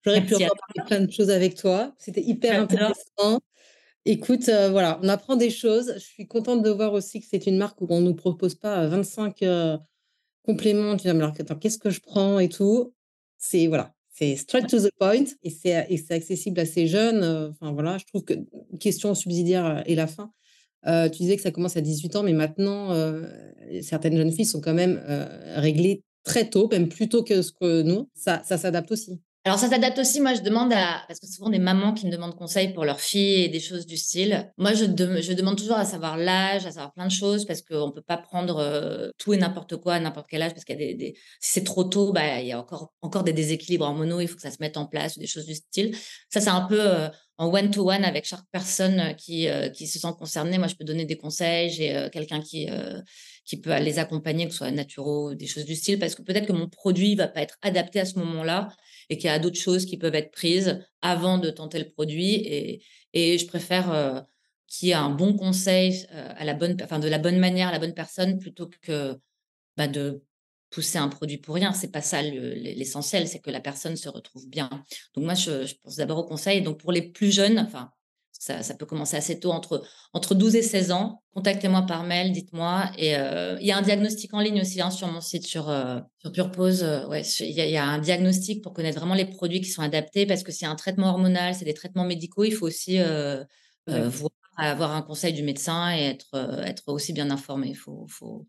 J'aurais pu encore parler plein de choses avec toi. C'était hyper intéressant. Écoute, euh, voilà, on apprend des choses. Je suis contente de voir aussi que c'est une marque où on ne nous propose pas 25 complément, tu vas me alors qu'est-ce que je prends et tout. C'est voilà, c'est straight to the point et c'est et c'est accessible à ces jeunes. Enfin voilà, je trouve que question subsidiaire et la fin. tu disais que ça commence à 18 ans, mais maintenant certaines jeunes filles sont quand même réglées très tôt, même plus tôt que ce que nous. Ça, ça s'adapte aussi. Alors, ça s'adapte aussi. Moi, je demande à. Parce que souvent, des mamans qui me demandent conseil pour leurs filles et des choses du style. Moi, je, je demande toujours à savoir l'âge, à savoir plein de choses parce qu'on ne peut pas prendre euh, tout et n'importe quoi à n'importe quel âge parce qu'il y a des. Si c'est trop tôt, bah, il y a encore, encore des déséquilibres hormonaux. Il faut que ça se mette en place ou des choses du style. Ça, c'est un peu. Euh, en one-to-one avec chaque personne qui, euh, qui se sent concernée. Moi, je peux donner des conseils. J'ai quelqu'un qui, qui peut les accompagner, que ce soit naturaux, des choses du style, parce que peut-être que mon produit va pas être adapté à ce moment-là et qu'il y a d'autres choses qui peuvent être prises avant de tenter le produit. Et, Et je préfère qu'il y ait un bon conseil à la bonne, enfin, de la bonne manière à la bonne personne plutôt que bah, de pousser un produit pour rien. C'est pas ça l'essentiel, c'est que la personne se retrouve bien. Donc moi, je, je pense d'abord au conseil. Donc pour les plus jeunes, enfin, ça, ça, peut commencer assez tôt, entre, entre 12 et 16 ans. Contactez-moi par mail, dites-moi. Et euh, il y a un diagnostic en ligne aussi hein, sur mon site, sur, euh, sur PurePose. Euh, ouais, il y, y, a un diagnostic pour connaître vraiment les produits qui sont adaptés parce que c'est un traitement hormonal, c'est des traitements médicaux. Il faut aussi voir, avoir un conseil du médecin et être, être aussi bien informé. Il faut, faut,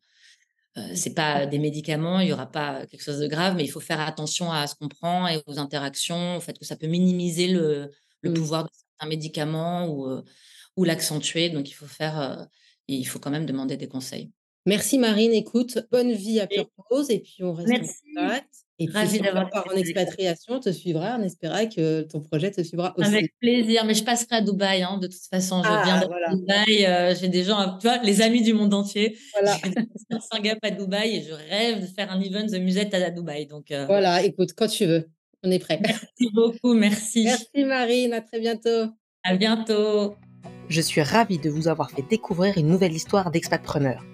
c'est pas des médicaments, il n'y aura pas quelque chose de grave, mais il faut faire attention à ce qu'on prend et aux interactions, au fait que ça peut minimiser le, le mmh. pouvoir de un médicament ou, ou l'accentuer. Donc, il faut faire, il faut quand même demander des conseils. Merci Marine, écoute, bonne vie à Pure Pause et puis on reste Merci. en contact. Et si d'avoir part en expatriation, on te suivra, on espérera que ton projet te suivra aussi. Avec plaisir, mais je passerai à Dubaï, hein, de toute façon, je Ah, viens de voilà. Dubaï, j'ai des gens, tu vois, les amis du monde entier. Voilà, J'ai un Singapour à Dubaï et je rêve de faire un event de musette à Dubaï. Donc, euh, voilà, écoute, quand tu veux, on est prêt. merci beaucoup, merci. Merci Marine, à très bientôt. À bientôt. Je suis ravie de vous avoir fait découvrir une nouvelle histoire d'expatpreneur.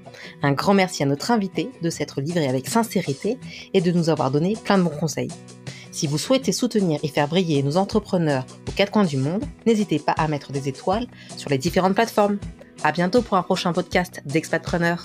Un grand merci à notre invité de s'être livré avec sincérité et de nous avoir donné plein de bons conseils. Si vous souhaitez soutenir et faire briller nos entrepreneurs aux quatre coins du monde, n'hésitez pas à mettre des étoiles sur les différentes plateformes. À bientôt pour un prochain podcast d'Expatpreneur.